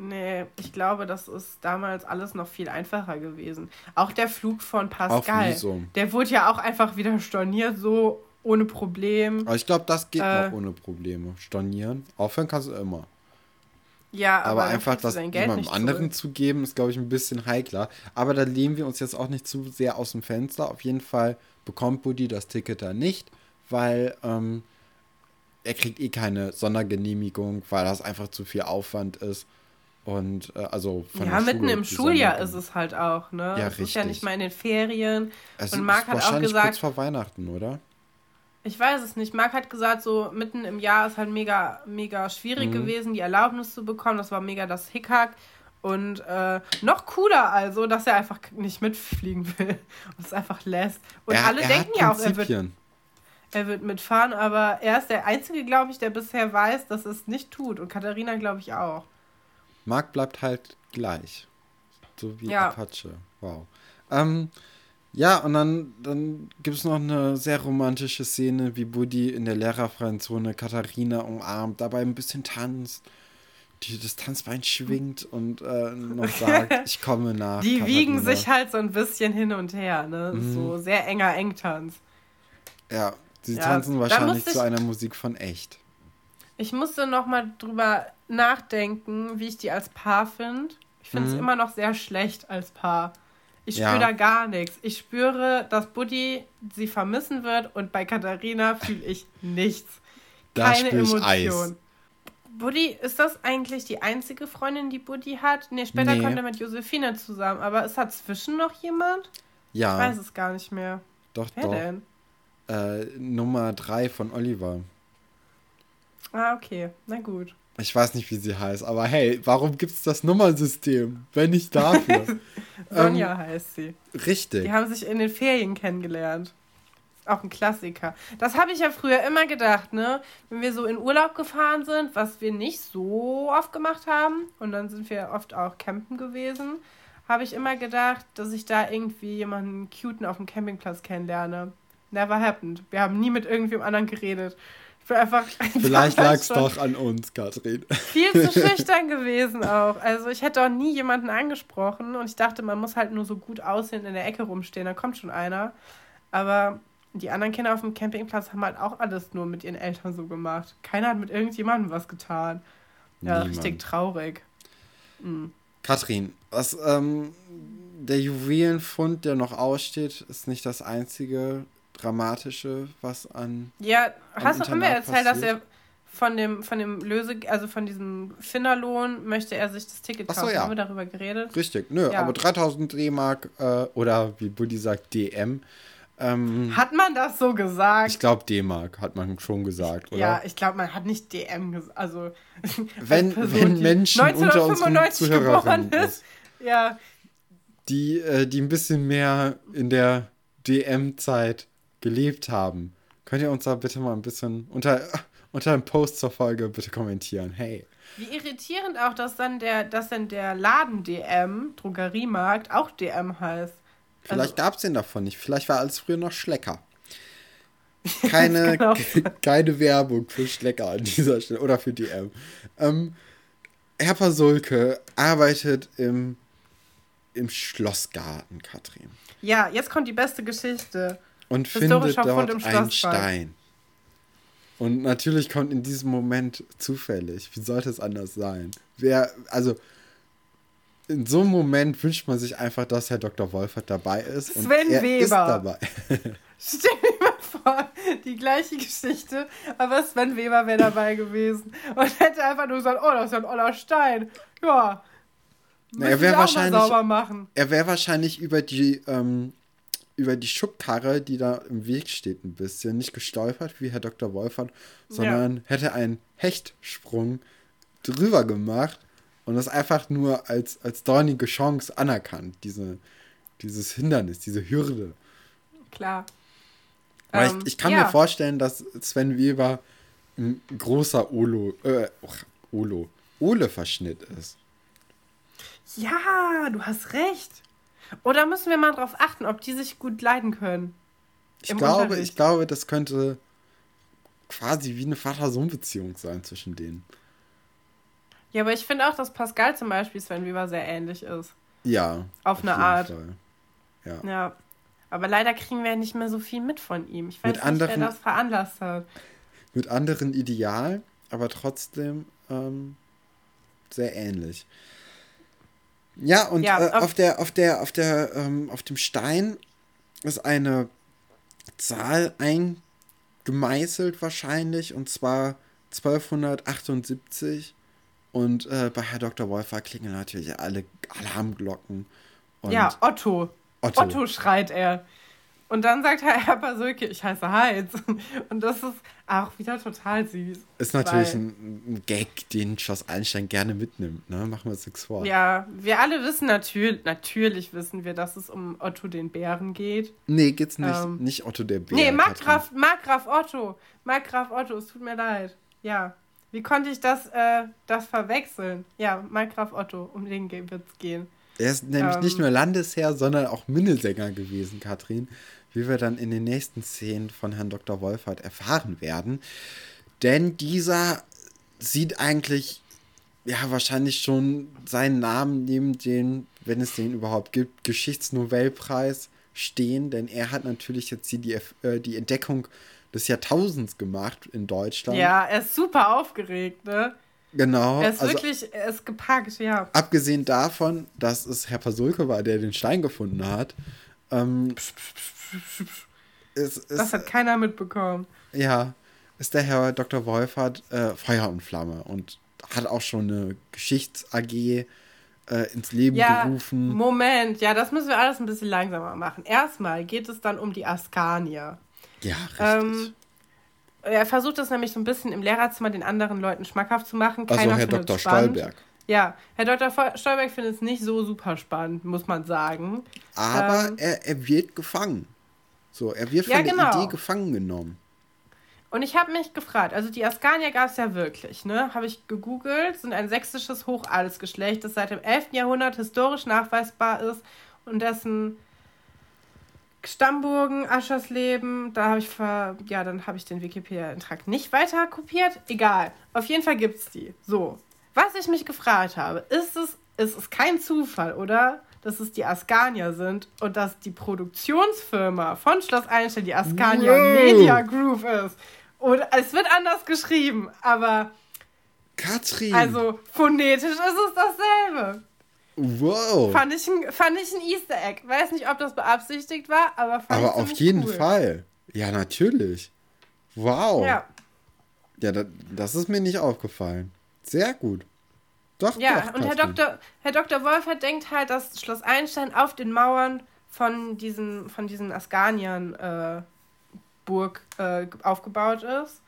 Nee, ich glaube, das ist damals alles noch viel einfacher gewesen. Auch der Flug von Pascal, der wurde ja auch einfach wieder storniert, so ohne Problem. Aber ich glaube, das geht äh, noch ohne Probleme. Stornieren. Aufhören kannst du immer. Ja, aber, aber einfach das jemandem anderen zu geben, ist, glaube ich, ein bisschen heikler. Aber da lehnen wir uns jetzt auch nicht zu sehr aus dem Fenster. Auf jeden Fall bekommt Buddy das Ticket da nicht, weil ähm, er kriegt eh keine Sondergenehmigung, weil das einfach zu viel Aufwand ist. Und äh, also von Ja, mitten Schule, im Schuljahr ist es halt auch, ne? Ja, es richtig. ist ja nicht mal in den Ferien. Es und Marc hat auch gesagt. kurz vor Weihnachten, oder? Ich weiß es nicht. Marc hat gesagt, so mitten im Jahr ist halt mega, mega schwierig mhm. gewesen, die Erlaubnis zu bekommen. Das war mega das Hickhack. Und äh, noch cooler also, dass er einfach nicht mitfliegen will und es einfach lässt. Und er, alle er denken ja auch, er wird, er wird mitfahren, aber er ist der Einzige, glaube ich, der bisher weiß, dass es nicht tut. Und Katharina, glaube ich, auch. Marc bleibt halt gleich. So wie ja. Apache. Wow. Ähm, ja, und dann, dann gibt es noch eine sehr romantische Szene, wie Buddy in der lehrerfreien Zone Katharina umarmt, dabei ein bisschen tanzt, die das Tanzbein schwingt und äh, noch sagt, ich komme nach. Die Katharina. wiegen sich halt so ein bisschen hin und her, ne? Mhm. So sehr enger Engtanz. Ja, sie ja, tanzen wahrscheinlich zu einer Musik von echt. Ich musste noch mal drüber nachdenken, wie ich die als Paar finde. Ich finde es mhm. immer noch sehr schlecht als Paar. Ich ja. spüre da gar nichts. Ich spüre, dass Buddy sie vermissen wird und bei Katharina fühle ich nichts. Da Keine Emotion. Eis. Buddy, ist das eigentlich die einzige Freundin, die Buddy hat? Nee, später nee. kommt er mit Josephine zusammen. Aber ist dazwischen noch jemand? Ja. Ich weiß es gar nicht mehr. Doch, Wer doch. denn? Äh, Nummer 3 von Oliver. Ah, okay. Na gut. Ich weiß nicht, wie sie heißt, aber hey, warum gibt es das Nummernsystem, wenn nicht dafür? Sonja ähm, heißt sie. Richtig. Die haben sich in den Ferien kennengelernt. Auch ein Klassiker. Das habe ich ja früher immer gedacht, ne? Wenn wir so in Urlaub gefahren sind, was wir nicht so oft gemacht haben, und dann sind wir oft auch campen gewesen, habe ich immer gedacht, dass ich da irgendwie jemanden cuten auf dem Campingplatz kennenlerne. Never happened. Wir haben nie mit irgendwem anderen geredet einfach. Vielleicht lag es doch an uns, Katrin. Viel zu schüchtern gewesen auch. Also ich hätte auch nie jemanden angesprochen und ich dachte, man muss halt nur so gut aussehen in der Ecke rumstehen, dann kommt schon einer. Aber die anderen Kinder auf dem Campingplatz haben halt auch alles nur mit ihren Eltern so gemacht. Keiner hat mit irgendjemandem was getan. Ja, Niemand. richtig traurig. Mhm. Katrin, was, ähm, der Juwelenfund, der noch aussteht, ist nicht das einzige Dramatische, was an. Ja, hast du, wir erzählt, passiert? dass er von dem, von dem Löse, also von diesem Finderlohn möchte er sich das Ticket kaufen. So, ja. Haben wir darüber geredet? Richtig, nö, ja. aber 3000 D-Mark äh, oder wie Buddy sagt, DM. Ähm, hat man das so gesagt? Ich glaube, D-Mark hat man schon gesagt, oder? Ja, ich glaube, man hat nicht DM gesagt. Also, wenn, Person, wenn Menschen unter uns Zuhörerinnen ist, ja. die, äh, die ein bisschen mehr in der DM-Zeit gelebt haben. Könnt ihr uns da bitte mal ein bisschen unter, unter dem Post zur Folge bitte kommentieren? Hey. Wie irritierend auch, dass dann der, dass dann der Laden DM, Drogeriemarkt, auch DM heißt. Vielleicht also, gab es den davon nicht. Vielleicht war alles früher noch Schlecker. Keine, genau. keine Werbung für Schlecker an dieser Stelle oder für DM. Ähm, Herr Pasulke arbeitet im, im Schlossgarten, Katrin. Ja, jetzt kommt die beste Geschichte und findet dort einen Stein. Und natürlich kommt in diesem Moment zufällig. Wie sollte es anders sein? Wer, also in so einem Moment wünscht man sich einfach, dass Herr Dr. Wolfert dabei ist. Sven und er Weber. ist dabei. Stell dir mal vor, die gleiche Geschichte, aber Sven Weber wäre dabei gewesen und hätte einfach nur gesagt, oh, das ist ja ein oller Stein. Ja. Na, er wäre wahrscheinlich, er wäre wahrscheinlich über die ähm, über die Schubkarre, die da im Weg steht, ein bisschen. Nicht gestolpert, wie Herr Dr. Wolfert, sondern ja. hätte einen Hechtsprung drüber gemacht und das einfach nur als, als dornige Chance anerkannt, diese, dieses Hindernis, diese Hürde. Klar. Weil ähm, ich, ich kann ja. mir vorstellen, dass Sven Weber ein großer Olo, äh, Olo, Ole-Verschnitt ist. Ja, du hast recht. Oder müssen wir mal darauf achten, ob die sich gut leiden können? Ich glaube, ich glaube, das könnte quasi wie eine Vater-Sohn-Beziehung sein zwischen denen. Ja, aber ich finde auch, dass Pascal zum Beispiel Sven Weber sehr ähnlich ist. Ja. Auf, auf eine Art. Fall. Ja. ja. Aber leider kriegen wir ja nicht mehr so viel mit von ihm. Ich weiß mit nicht, anderen, wer das veranlasst hat. Mit anderen Idealen, aber trotzdem ähm, sehr ähnlich. Ja, und ja, äh, auf, auf, der, auf der, auf der, ähm, auf dem Stein ist eine Zahl eingemeißelt wahrscheinlich, und zwar 1278. Und äh, bei Herr Dr. Wolfer klingeln natürlich alle Alarmglocken. ja, Otto. Otto. Otto schreit er. Und dann sagt Herr, Herr Pasulke, ich heiße Heinz. Und das ist auch wieder total süß. Ist natürlich ein, ein, Gag, den Schloss Einstein gerne mitnimmt, ne? Machen wir uns nichts vor. Ja, wir alle wissen natürlich, natürlich wissen wir, dass es um Otto den Bären geht. Nee, geht's nicht. Ähm, nicht Otto der Bär. Nee, Markgraf, Markgraf Otto. Markgraf Otto, es tut mir leid. Ja. Wie konnte ich das, äh, das verwechseln? Ja, Markgraf Otto, um den wird es gehen. Er ist nämlich ähm, nicht nur Landesherr, sondern auch Minnesänger gewesen, Katrin wie wir dann in den nächsten Szenen von Herrn Dr. Wolfert erfahren werden. Denn dieser sieht eigentlich ja wahrscheinlich schon seinen Namen neben den, wenn es den überhaupt gibt, Geschichtsnobelpreis stehen, denn er hat natürlich jetzt hier die, äh, die Entdeckung des Jahrtausends gemacht in Deutschland. Ja, er ist super aufgeregt, ne? Genau. Er ist also, wirklich, er ist gepackt, ja. Abgesehen davon, dass es Herr Pasulke war, der den Stein gefunden hat. Ähm, psch, psch, psch, es, es, das hat keiner mitbekommen. Ja, ist der Herr Dr. Wolfert äh, Feuer und Flamme und hat auch schon eine Geschichts-AG äh, ins Leben ja, gerufen. Moment, ja, das müssen wir alles ein bisschen langsamer machen. Erstmal geht es dann um die Askanier. Ja, richtig. Ähm, er versucht es nämlich so ein bisschen im Lehrerzimmer den anderen Leuten schmackhaft zu machen. Keiner also Herr Dr. Stolberg. Ja, Herr Dr. Stolberg findet es nicht so super spannend, muss man sagen. Aber ähm, er, er wird gefangen. So, er wird von ja, genau. der Idee gefangen genommen. Und ich habe mich gefragt, also die Askanier gab es ja wirklich, ne? Habe ich gegoogelt, sind ein sächsisches Hochadelsgeschlecht, das seit dem 11. Jahrhundert historisch nachweisbar ist und dessen Stammburgen, Aschersleben, da habe ich ver ja, dann habe ich den Wikipedia-Eintrag nicht weiter kopiert. Egal. Auf jeden Fall gibt es die. So. Was ich mich gefragt habe, ist es, ist es kein Zufall, oder? dass es die Askanier sind und dass die Produktionsfirma von Schloss Einstein die Askanier wow. Media Group ist. Und es wird anders geschrieben, aber. Katrin! Also phonetisch ist es dasselbe. Wow. Fand ich, ein, fand ich ein Easter Egg. Weiß nicht, ob das beabsichtigt war, aber fand Aber auf jeden cool. Fall. Ja, natürlich. Wow. Ja. Ja, das, das ist mir nicht aufgefallen. Sehr gut. Doch, ja, doch, und Herr Dr., Herr Dr. Wolfert denkt halt, dass Schloss Einstein auf den Mauern von diesen, von diesen Askanien äh, Burg äh, aufgebaut ist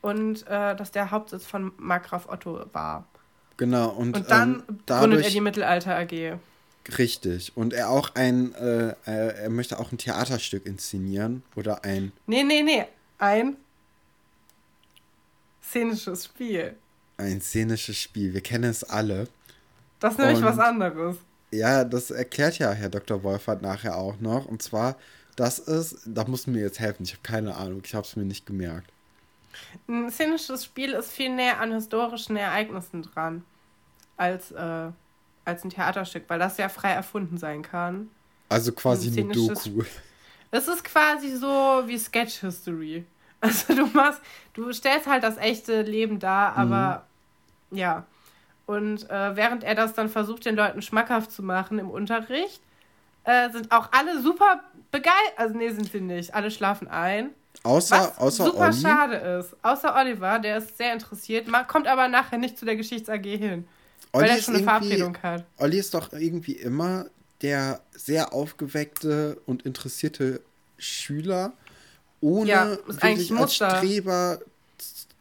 und äh, dass der Hauptsitz von Markgraf Otto war. Genau, und, und dann ähm, gründet er die Mittelalter AG. Richtig. Und er auch ein, äh, er möchte auch ein Theaterstück inszenieren oder ein. Nee, nee, nee. Ein szenisches Spiel ein szenisches Spiel. Wir kennen es alle. Das ist nämlich und, was anderes. Ja, das erklärt ja Herr Dr. Wolfert nachher auch noch. Und zwar, das ist, da muss mir jetzt helfen, ich habe keine Ahnung, ich habe es mir nicht gemerkt. Ein szenisches Spiel ist viel näher an historischen Ereignissen dran als, äh, als ein Theaterstück, weil das ja frei erfunden sein kann. Also quasi ein eine Doku. Es ist quasi so wie Sketch History. Also du machst, du stellst halt das echte Leben dar, aber mhm. Ja. Und äh, während er das dann versucht, den Leuten schmackhaft zu machen im Unterricht, äh, sind auch alle super begeistert. Also nee, sind sie nicht. Alle schlafen ein. Außer, was außer super Olli. schade ist. Außer Oliver, der ist sehr interessiert, kommt aber nachher nicht zu der Geschichts-AG hin. Olli weil er schon eine Verabredung hat. Olli ist doch irgendwie immer der sehr aufgeweckte und interessierte Schüler, ohne ja, wirklich als Streber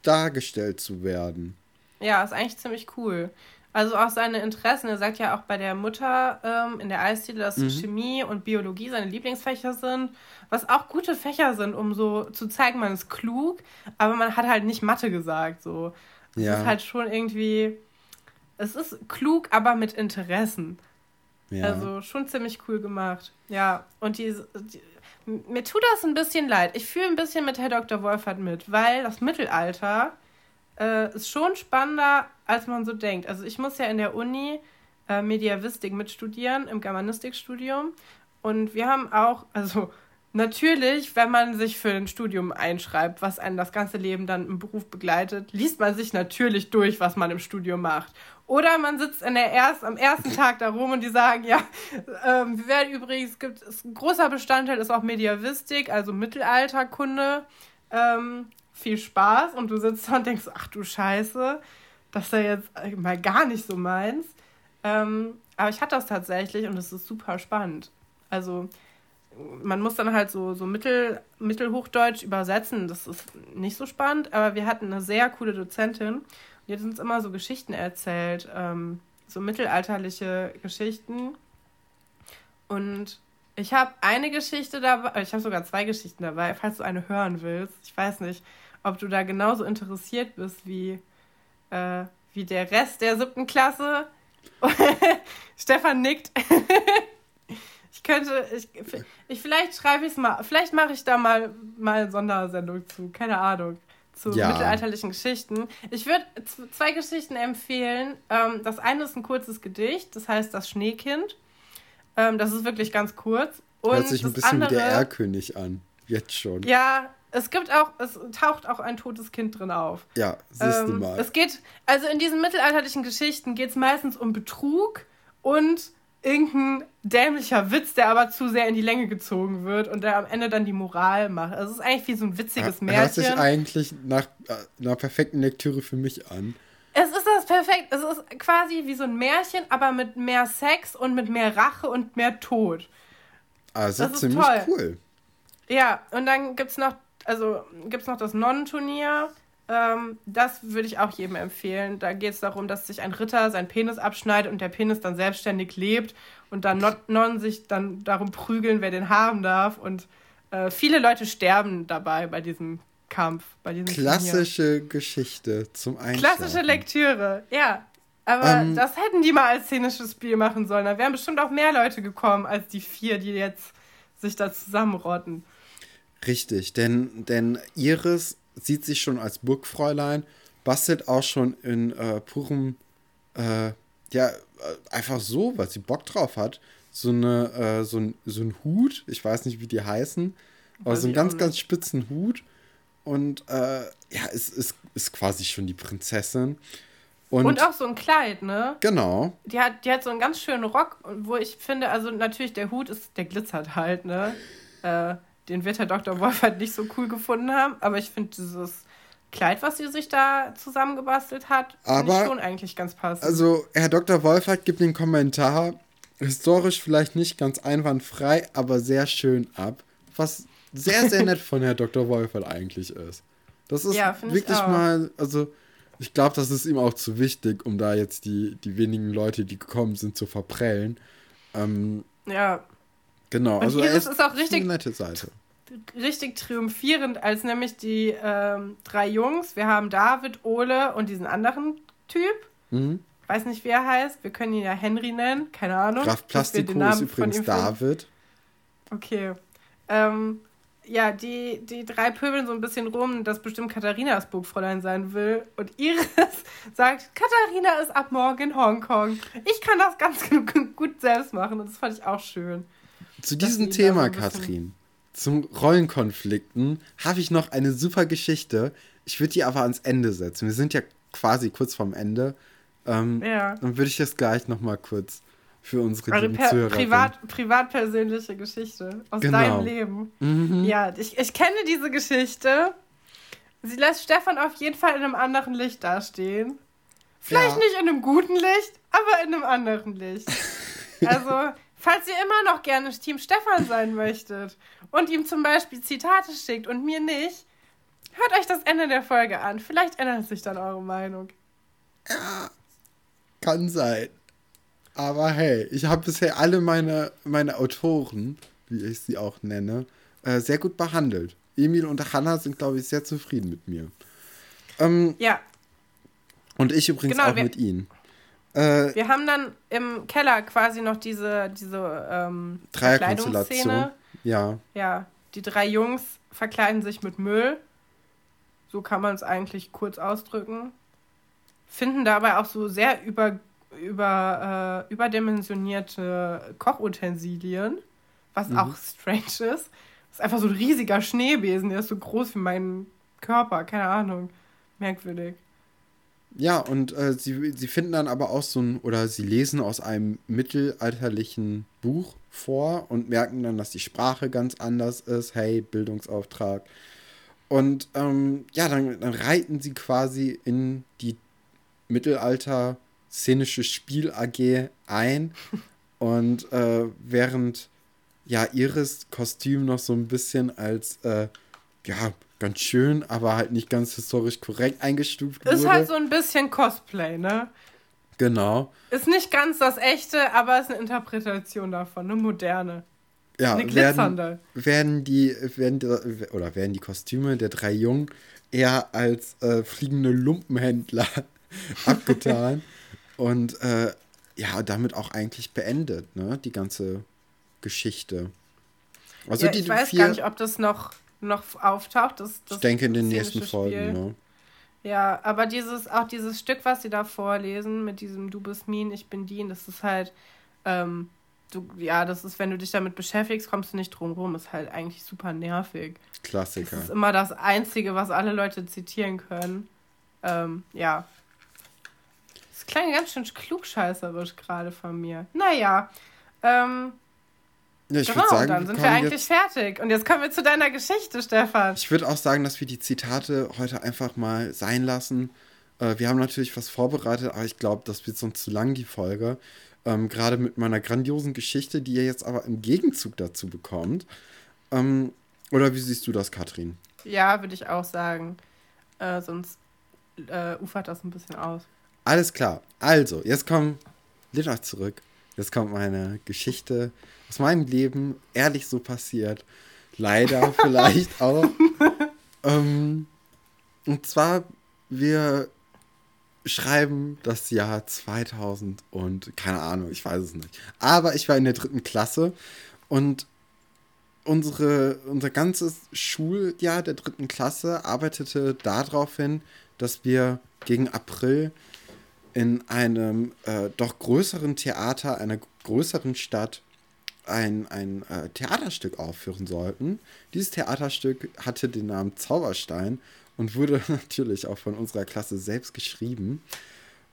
dargestellt zu werden. Ja, ist eigentlich ziemlich cool. Also auch seine Interessen. Er sagt ja auch bei der Mutter ähm, in der Eisdiele, dass mhm. Chemie und Biologie seine Lieblingsfächer sind, was auch gute Fächer sind, um so zu zeigen, man ist klug, aber man hat halt nicht Mathe gesagt. So. Es ja. ist halt schon irgendwie. Es ist klug, aber mit Interessen. Ja. Also schon ziemlich cool gemacht. Ja, und die, die mir tut das ein bisschen leid. Ich fühle ein bisschen mit Herr Dr. Wolfert mit, weil das Mittelalter äh, ist schon spannender, als man so denkt. Also ich muss ja in der Uni äh, Mediavistik mitstudieren, im Germanistikstudium. Und wir haben auch, also natürlich, wenn man sich für ein Studium einschreibt, was einen das ganze Leben dann im Beruf begleitet, liest man sich natürlich durch, was man im Studium macht. Oder man sitzt in der erst, am ersten Tag da rum und die sagen, ja, ähm, wir werden übrigens, gibt ein großer Bestandteil ist auch Mediavistik, also Mittelalterkunde. Ähm, viel Spaß und du sitzt da und denkst, ach du Scheiße, das ist jetzt mal gar nicht so meins. Ähm, aber ich hatte das tatsächlich und es ist super spannend. Also man muss dann halt so, so Mittel, Mittelhochdeutsch übersetzen. Das ist nicht so spannend, aber wir hatten eine sehr coole Dozentin die hat uns immer so Geschichten erzählt, ähm, so mittelalterliche Geschichten. Und ich habe eine Geschichte dabei, ich habe sogar zwei Geschichten dabei, falls du eine hören willst. Ich weiß nicht, ob du da genauso interessiert bist wie, äh, wie der Rest der siebten Klasse. Stefan nickt. ich könnte, ich, ich vielleicht schreibe ich es mal, vielleicht mache ich da mal, mal eine Sondersendung zu, keine Ahnung zu ja. mittelalterlichen Geschichten. Ich würde zwei Geschichten empfehlen. Ähm, das eine ist ein kurzes Gedicht, das heißt Das Schneekind. Ähm, das ist wirklich ganz kurz. Und Hört sich ein bisschen andere, wie der Erlkönig an. Jetzt schon. Ja, es gibt auch, es taucht auch ein totes Kind drin auf. Ja, siehst du ähm, mal. Es geht, also in diesen mittelalterlichen Geschichten geht es meistens um Betrug und irgendein dämlicher Witz, der aber zu sehr in die Länge gezogen wird und der am Ende dann die Moral macht. Also es ist eigentlich wie so ein witziges ja, Märchen. Hört sich eigentlich nach äh, einer perfekten Lektüre für mich an. Es ist das perfekt. Es ist quasi wie so ein Märchen, aber mit mehr Sex und mit mehr Rache und mehr Tod. Also das ziemlich cool. Ja, und dann gibt es noch, also gibt's noch das Nonnenturnier. Ähm, das würde ich auch jedem empfehlen. Da geht es darum, dass sich ein Ritter seinen Penis abschneidet und der Penis dann selbstständig lebt und dann Nonnen sich dann darum prügeln, wer den haben darf. Und äh, viele Leute sterben dabei bei diesem Kampf. Bei diesem Klassische Turnier. Geschichte zum Einschlafen. Klassische Lektüre, ja. Aber ähm, das hätten die mal als szenisches Spiel machen sollen. Da wären bestimmt auch mehr Leute gekommen als die vier, die jetzt sich da zusammenrotten. Richtig, denn, denn Iris sieht sich schon als Burgfräulein, bastelt auch schon in äh, purem, äh, ja, äh, einfach so, weil sie Bock drauf hat, so, eine, äh, so, ein, so ein Hut, ich weiß nicht, wie die heißen, aber so einen ganz, ganz spitzen Hut. Und äh, ja, es ist, ist quasi schon die Prinzessin. Und, und, auch so ein Kleid, ne? Genau. Die hat, die hat so einen ganz schönen Rock, wo ich finde, also natürlich der Hut ist, der glitzert halt, ne? Äh, den wird Herr Dr. Wolf halt nicht so cool gefunden haben. Aber ich finde dieses Kleid, was sie sich da zusammengebastelt hat, aber schon eigentlich ganz passend. Also, Herr Dr. Wolfert gibt den Kommentar historisch vielleicht nicht ganz einwandfrei, aber sehr schön ab. Was sehr, sehr nett von Herr Dr. Wolfert eigentlich ist. Das ist ja, wirklich mal, also ich glaube, das ist ihm auch zu wichtig, um da jetzt die, die wenigen Leute, die gekommen sind, zu verprellen. Ähm, ja. Genau, Und also er ist, auch richtig, eine nette Seite. Richtig triumphierend, als nämlich die ähm, drei Jungs, wir haben David, Ole und diesen anderen Typ. Mhm. Weiß nicht, wie er heißt. Wir können ihn ja Henry nennen, keine Ahnung. Graf Plastiko ist übrigens David. Okay. Ähm, ja, die, die drei pöbeln so ein bisschen rum, dass bestimmt Katharina das Burgfräulein sein will. Und Iris sagt, Katharina ist ab morgen in Hongkong. Ich kann das ganz gut selbst machen. Und das fand ich auch schön. Zu diesem Thema, Katrin, zum Rollenkonflikten, habe ich noch eine super Geschichte. Ich würde die aber ans Ende setzen. Wir sind ja quasi kurz vorm Ende. Ähm, ja. Dann würde ich das gleich noch mal kurz für unsere also Zuhörer privat, privat-persönliche Geschichte aus genau. deinem Leben. Mhm. Ja, ich, ich kenne diese Geschichte. Sie lässt Stefan auf jeden Fall in einem anderen Licht dastehen. Vielleicht ja. nicht in einem guten Licht, aber in einem anderen Licht. Also, Falls ihr immer noch gerne Team Stefan sein möchtet und ihm zum Beispiel Zitate schickt und mir nicht, hört euch das Ende der Folge an. Vielleicht ändert sich dann eure Meinung. Ja, kann sein. Aber hey, ich habe bisher alle meine, meine Autoren, wie ich sie auch nenne, äh, sehr gut behandelt. Emil und Hannah sind, glaube ich, sehr zufrieden mit mir. Ähm, ja. Und ich übrigens genau, auch mit ihnen. Äh, wir haben dann im Keller quasi noch diese, diese ähm, Dreierkonstellation. Ja. Ja, die drei Jungs verkleiden sich mit Müll. So kann man es eigentlich kurz ausdrücken. Finden dabei auch so sehr über, über, äh, überdimensionierte Kochutensilien, was mhm. auch strange ist. Das ist einfach so ein riesiger Schneebesen, der ist so groß wie mein Körper, keine Ahnung. Merkwürdig. Ja, und äh, sie, sie finden dann aber auch so ein, oder sie lesen aus einem mittelalterlichen Buch vor und merken dann, dass die Sprache ganz anders ist. Hey, Bildungsauftrag. Und ähm, ja, dann, dann reiten sie quasi in die Mittelalter szenische Spiel AG ein. und äh, während ja Iris Kostüm noch so ein bisschen als äh, ja, ganz schön, aber halt nicht ganz historisch korrekt eingestuft wurde. Ist halt so ein bisschen Cosplay, ne? Genau. Ist nicht ganz das echte, aber ist eine Interpretation davon, eine moderne. Ja, eine glitzernde. Werden, werden die, werden oder werden die Kostüme der drei Jungen eher als äh, fliegende Lumpenhändler abgetan und äh, ja, damit auch eigentlich beendet, ne, die ganze Geschichte. Also ja, die ich weiß vier, gar nicht, ob das noch noch auftaucht. Das, das ich denke in den nächsten Folgen, ne? Ja, aber dieses, auch dieses Stück, was sie da vorlesen, mit diesem Du bist Min, ich bin Dien, das ist halt, ähm, du, ja, das ist, wenn du dich damit beschäftigst, kommst du nicht drum rum, ist halt eigentlich super nervig. Klassiker. Das ist immer das Einzige, was alle Leute zitieren können. Ähm, ja. Das klang ganz schön klugscheißerisch gerade von mir. Naja, ähm, ja, ich genau, sagen, dann sind wir eigentlich jetzt, fertig. Und jetzt kommen wir zu deiner Geschichte, Stefan. Ich würde auch sagen, dass wir die Zitate heute einfach mal sein lassen. Äh, wir haben natürlich was vorbereitet, aber ich glaube, das wird sonst zu lang, die Folge. Ähm, Gerade mit meiner grandiosen Geschichte, die ihr jetzt aber im Gegenzug dazu bekommt. Ähm, oder wie siehst du das, Katrin? Ja, würde ich auch sagen. Äh, sonst äh, ufert das ein bisschen aus. Alles klar. Also, jetzt kommen Litter zurück. Jetzt kommt meine Geschichte aus meinem Leben ehrlich so passiert. Leider vielleicht auch. ähm, und zwar, wir schreiben das Jahr 2000 und keine Ahnung, ich weiß es nicht. Aber ich war in der dritten Klasse und unsere, unser ganzes Schuljahr der dritten Klasse arbeitete darauf hin, dass wir gegen April in einem äh, doch größeren Theater einer größeren Stadt ein, ein äh, Theaterstück aufführen sollten. Dieses Theaterstück hatte den Namen Zauberstein und wurde natürlich auch von unserer Klasse selbst geschrieben.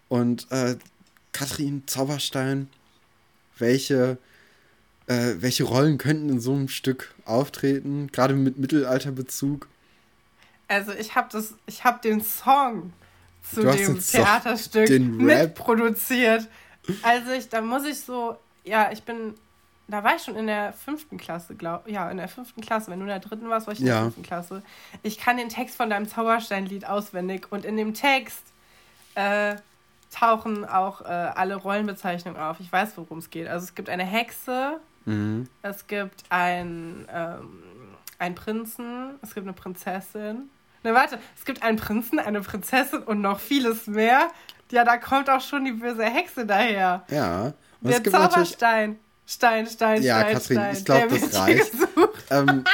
Und äh, Katrin Zauberstein, welche, äh, welche Rollen könnten in so einem Stück auftreten, gerade mit Mittelalterbezug? Also ich habe das, ich habe den Song zu dem Theaterstück mitproduziert. Also ich, da muss ich so, ja, ich bin da war ich schon in der fünften Klasse, glaube Ja, in der fünften Klasse. Wenn du in der dritten warst, war ich in ja. der fünften Klasse. Ich kann den Text von deinem Zaubersteinlied auswendig und in dem Text äh, tauchen auch äh, alle Rollenbezeichnungen auf. Ich weiß, worum es geht. Also es gibt eine Hexe, mhm. es gibt ein, ähm, einen Prinzen, es gibt eine Prinzessin. Ne, warte, es gibt einen Prinzen, eine Prinzessin und noch vieles mehr. Ja, da kommt auch schon die böse Hexe daher. Ja. Und der Zauberstein. Stein, Stein, ja, Stein, Katrin, Stein. ich glaube, das reicht. Ähm,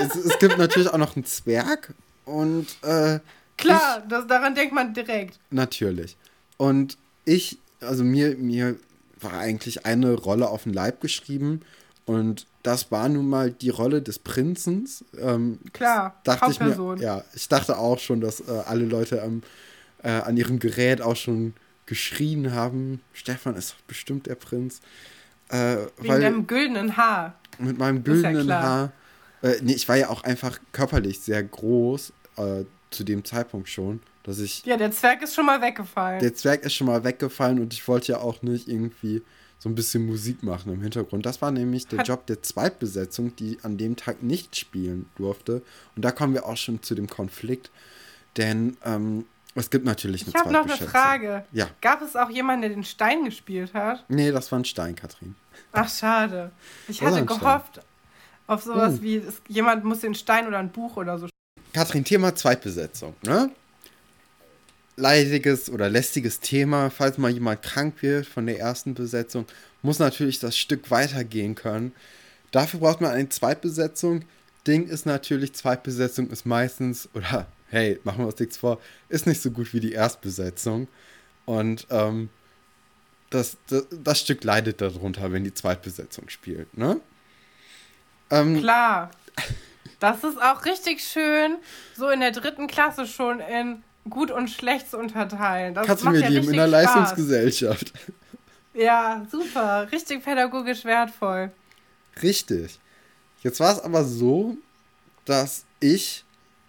es, es, gibt natürlich auch noch einen Zwerg und äh, Klar, ich, das, daran denkt man direkt. Natürlich. Und ich, also mir, mir war eigentlich eine Rolle auf den Leib geschrieben und das war nun mal die Rolle des Prinzens. Ähm, Klar, dachte ich mir, ja, ich dachte auch schon, dass äh, alle Leute am, äh, an ihrem Gerät auch schon geschrien haben, Stefan ist bestimmt der Prinz. Äh, Wegen weil, deinem güldenen Haar. Mit meinem güldenen ja Haar. Äh, nee, ich war ja auch einfach körperlich sehr groß, äh, zu dem Zeitpunkt schon, dass ich. Ja, der Zwerg ist schon mal weggefallen. Der Zwerg ist schon mal weggefallen und ich wollte ja auch nicht irgendwie so ein bisschen Musik machen im Hintergrund. Das war nämlich der Hat Job der Zweitbesetzung, die an dem Tag nicht spielen durfte. Und da kommen wir auch schon zu dem Konflikt. Denn ähm, es gibt natürlich eine Ich habe noch eine Frage. Ja. Gab es auch jemanden, der den Stein gespielt hat? Nee, das war ein Stein, Katrin. Ach, schade. Ich hatte gehofft Stein. auf sowas hm. wie, es, jemand muss den Stein oder ein Buch oder so. Katrin, Thema Zweitbesetzung, ne? leidiges oder lästiges Thema. Falls mal jemand krank wird von der ersten Besetzung, muss natürlich das Stück weitergehen können. Dafür braucht man eine Zweitbesetzung. Ding ist natürlich, Zweitbesetzung ist meistens, oder hey, machen wir uns nichts vor, ist nicht so gut wie die Erstbesetzung. Und ähm, das, das, das, Stück leidet darunter, wenn die Zweitbesetzung spielt, ne? Ähm, Klar. Das ist auch richtig schön, so in der dritten Klasse schon in gut und schlecht zu unterteilen. Das Kannst du mir ja lieben, in der. Leistungsgesellschaft. Ja, super. Richtig pädagogisch wertvoll. Richtig. Jetzt war es aber so, dass ich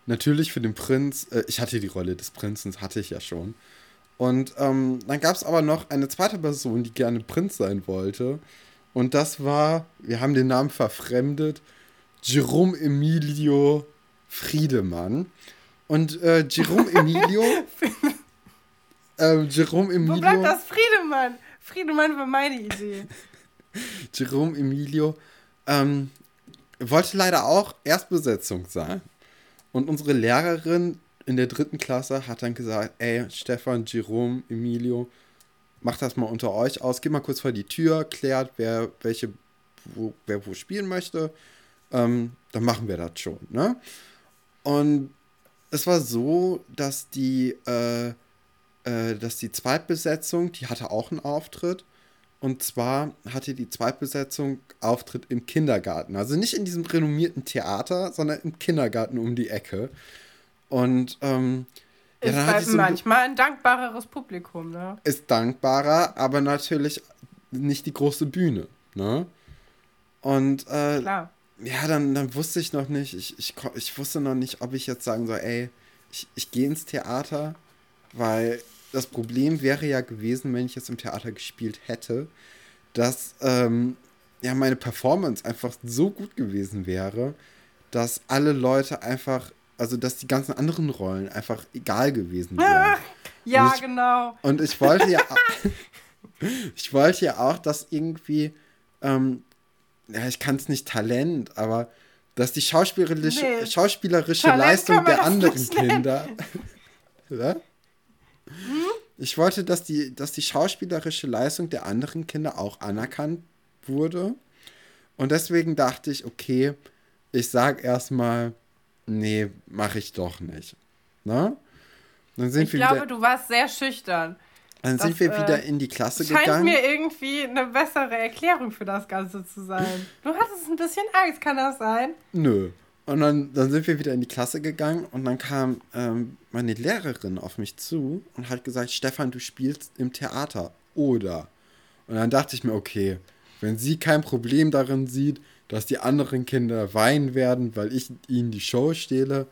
natürlich für den Prinz, äh, ich hatte die Rolle des Prinzen, hatte ich ja schon. Und ähm, dann gab es aber noch eine zweite Person, die gerne Prinz sein wollte. Und das war, wir haben den Namen verfremdet, Jerome Emilio Friedemann. Und äh, Jerome Emilio. äh, Jerome Emilio. Wo bleibt das Friedemann? Friedemann war meine Idee. Jerome Emilio ähm, wollte leider auch Erstbesetzung sein. Und unsere Lehrerin in der dritten Klasse hat dann gesagt, ey, Stefan, Jerome, Emilio, macht das mal unter euch aus, geht mal kurz vor die Tür, klärt, wer welche, wo, wer wo spielen möchte. Ähm, dann machen wir das schon, ne? Und es war so, dass die, äh, äh, dass die Zweitbesetzung, die hatte auch einen Auftritt. Und zwar hatte die Zweitbesetzung Auftritt im Kindergarten. Also nicht in diesem renommierten Theater, sondern im Kindergarten um die Ecke. Und ähm, ist ja, halt so manchmal ein dankbareres Publikum, ne? Ist dankbarer, aber natürlich nicht die große Bühne, ne? Und äh, Klar. ja, dann, dann wusste ich noch nicht, ich, ich, ich wusste noch nicht, ob ich jetzt sagen soll, ey, ich, ich gehe ins Theater, weil das Problem wäre ja gewesen, wenn ich jetzt im Theater gespielt hätte, dass ähm, ja meine Performance einfach so gut gewesen wäre, dass alle Leute einfach, also dass die ganzen anderen Rollen einfach egal gewesen wären. ja, ich, genau. Und ich wollte ja, ich wollte ja auch, dass irgendwie, ähm, ja, ich kann es nicht Talent, aber dass die schauspielerische, nee. schauspielerische Leistung der anderen Kinder. ja? Hm? Ich wollte, dass die, dass die schauspielerische Leistung der anderen Kinder auch anerkannt wurde. Und deswegen dachte ich, okay, ich sag erstmal, nee, mache ich doch nicht. Ne? Dann sind ich wir glaube, wieder, du warst sehr schüchtern. Dann das, sind wir äh, wieder in die Klasse scheint gegangen. Scheint mir irgendwie eine bessere Erklärung für das Ganze zu sein. Du hattest ein bisschen Angst, kann das sein? Nö. Und dann, dann sind wir wieder in die Klasse gegangen und dann kam ähm, meine Lehrerin auf mich zu und hat gesagt, Stefan, du spielst im Theater, oder? Und dann dachte ich mir, okay, wenn sie kein Problem darin sieht, dass die anderen Kinder weinen werden, weil ich ihnen die Show stehle,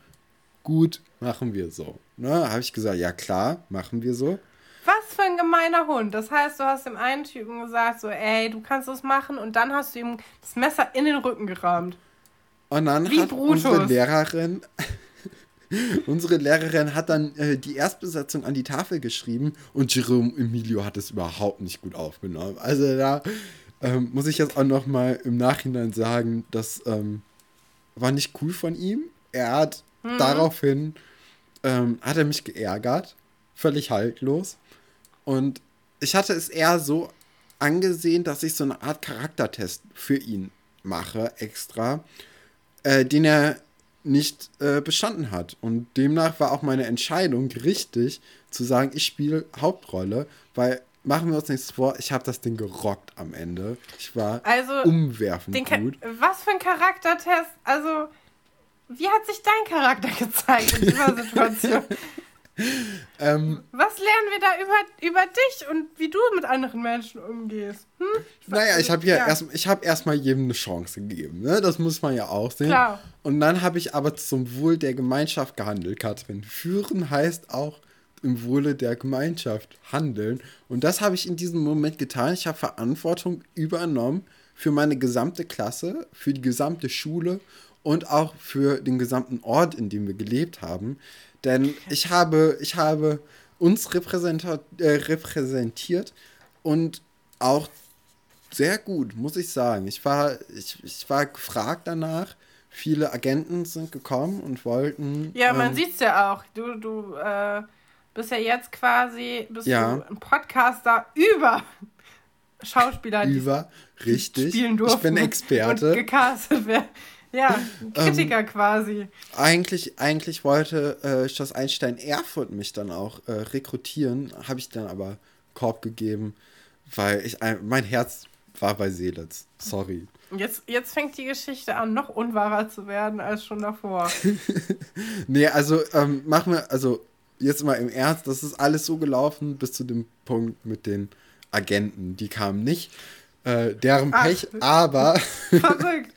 gut, machen wir so. Ne, habe ich gesagt, ja klar, machen wir so. Was für ein gemeiner Hund. Das heißt, du hast dem einen Typen gesagt, so, ey, du kannst das machen und dann hast du ihm das Messer in den Rücken gerammt. Und dann Wie hat Brutus. unsere Lehrerin, unsere Lehrerin hat dann äh, die Erstbesetzung an die Tafel geschrieben und Jerome Emilio hat es überhaupt nicht gut aufgenommen. Also da ähm, muss ich jetzt auch noch mal im Nachhinein sagen, das ähm, war nicht cool von ihm. Er hat mhm. daraufhin ähm, hat er mich geärgert, völlig haltlos. Und ich hatte es eher so angesehen, dass ich so eine Art Charaktertest für ihn mache, extra äh, den er nicht äh, bestanden hat. Und demnach war auch meine Entscheidung richtig, zu sagen, ich spiele Hauptrolle, weil machen wir uns nichts vor, ich habe das Ding gerockt am Ende. Ich war also, umwerfend gut. Was für ein Charaktertest? Also, wie hat sich dein Charakter gezeigt in dieser Situation? ähm, Was lernen wir da über, über dich und wie du mit anderen Menschen umgehst? Hm? Naja, ich habe ja, ja. erst, ich hab erstmal jedem eine Chance gegeben. Ne? Das muss man ja auch sehen. Klar. Und dann habe ich aber zum Wohl der Gemeinschaft gehandelt, Katrin. Führen heißt auch im Wohle der Gemeinschaft handeln. Und das habe ich in diesem Moment getan. Ich habe Verantwortung übernommen für meine gesamte Klasse, für die gesamte Schule und auch für den gesamten Ort, in dem wir gelebt haben. Denn ich habe, ich habe uns äh, repräsentiert und auch sehr gut, muss ich sagen. Ich war, ich, ich war gefragt danach. Viele Agenten sind gekommen und wollten. Ja, man ähm, sieht es ja auch. Du, du äh, bist ja jetzt quasi bist ja. du ein Podcaster über Schauspieler, die über, richtig. spielen durften. Ich bin Experte. Und gecastet werden. Ja, Kritiker ähm, quasi. Eigentlich, eigentlich wollte äh, Schloss Einstein Erfurt mich dann auch äh, rekrutieren, habe ich dann aber Korb gegeben, weil ich mein Herz war bei Seelitz. Sorry. Jetzt, jetzt fängt die Geschichte an, noch unwahrer zu werden als schon davor. nee, also ähm, machen wir, also jetzt mal im Ernst, das ist alles so gelaufen bis zu dem Punkt mit den Agenten. Die kamen nicht. Äh, deren Pech, aber. Verrückt.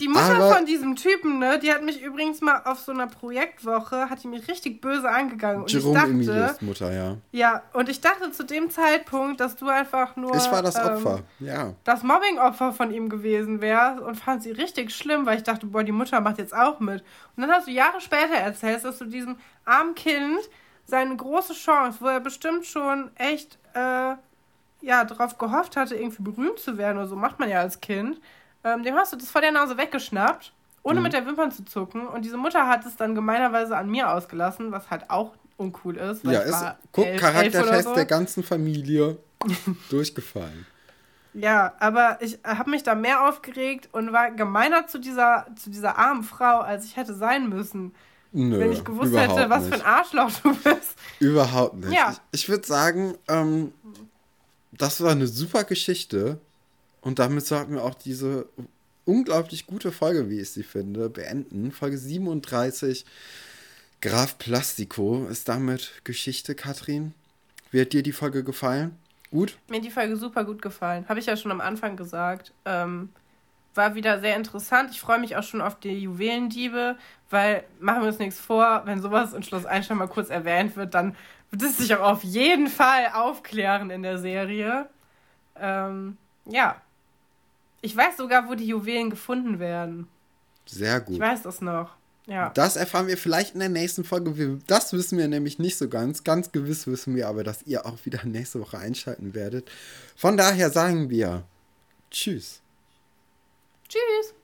Die Mutter Aber von diesem Typen, ne, die hat mich übrigens mal auf so einer Projektwoche, hat die mich richtig böse angegangen. Und Jerome ich dachte, Emilius Mutter, ja. Ja, und ich dachte zu dem Zeitpunkt, dass du einfach nur. Ich war das ähm, Opfer, ja. Das Mobbing-Opfer von ihm gewesen wärst und fand sie richtig schlimm, weil ich dachte, boah, die Mutter macht jetzt auch mit. Und dann hast du Jahre später erzählt, dass du diesem armen Kind seine große Chance, wo er bestimmt schon echt, äh, ja, darauf gehofft hatte, irgendwie berühmt zu werden oder so, macht man ja als Kind ähm, dem hast du das vor der Nase weggeschnappt, ohne mhm. mit der Wimpern zu zucken. Und diese Mutter hat es dann gemeinerweise an mir ausgelassen, was halt auch uncool ist. ja, ist, guck, elf, Charaktertest so. der ganzen Familie durchgefallen. Ja, aber ich habe mich da mehr aufgeregt und war gemeiner zu dieser, zu dieser armen Frau, als ich hätte sein müssen. Nö, wenn ich gewusst hätte, was nicht. für ein Arschloch du bist. Überhaupt nicht. Ja. Ich, ich würde sagen, ähm, das war eine super Geschichte. Und damit sollten wir auch diese unglaublich gute Folge, wie ich sie finde, beenden. Folge 37, Graf Plastico, ist damit Geschichte, Katrin. Wie hat dir die Folge gefallen? Gut? Mir hat die Folge super gut gefallen. Habe ich ja schon am Anfang gesagt. Ähm, war wieder sehr interessant. Ich freue mich auch schon auf die Juwelendiebe, weil, machen wir uns nichts vor, wenn sowas in Schloss Einstein mal kurz erwähnt wird, dann wird es sich auch auf jeden Fall aufklären in der Serie. Ähm, ja, ich weiß sogar, wo die Juwelen gefunden werden. Sehr gut. Ich weiß das noch. Ja. Das erfahren wir vielleicht in der nächsten Folge. Das wissen wir nämlich nicht so ganz. Ganz gewiss wissen wir aber, dass ihr auch wieder nächste Woche einschalten werdet. Von daher sagen wir Tschüss. Tschüss.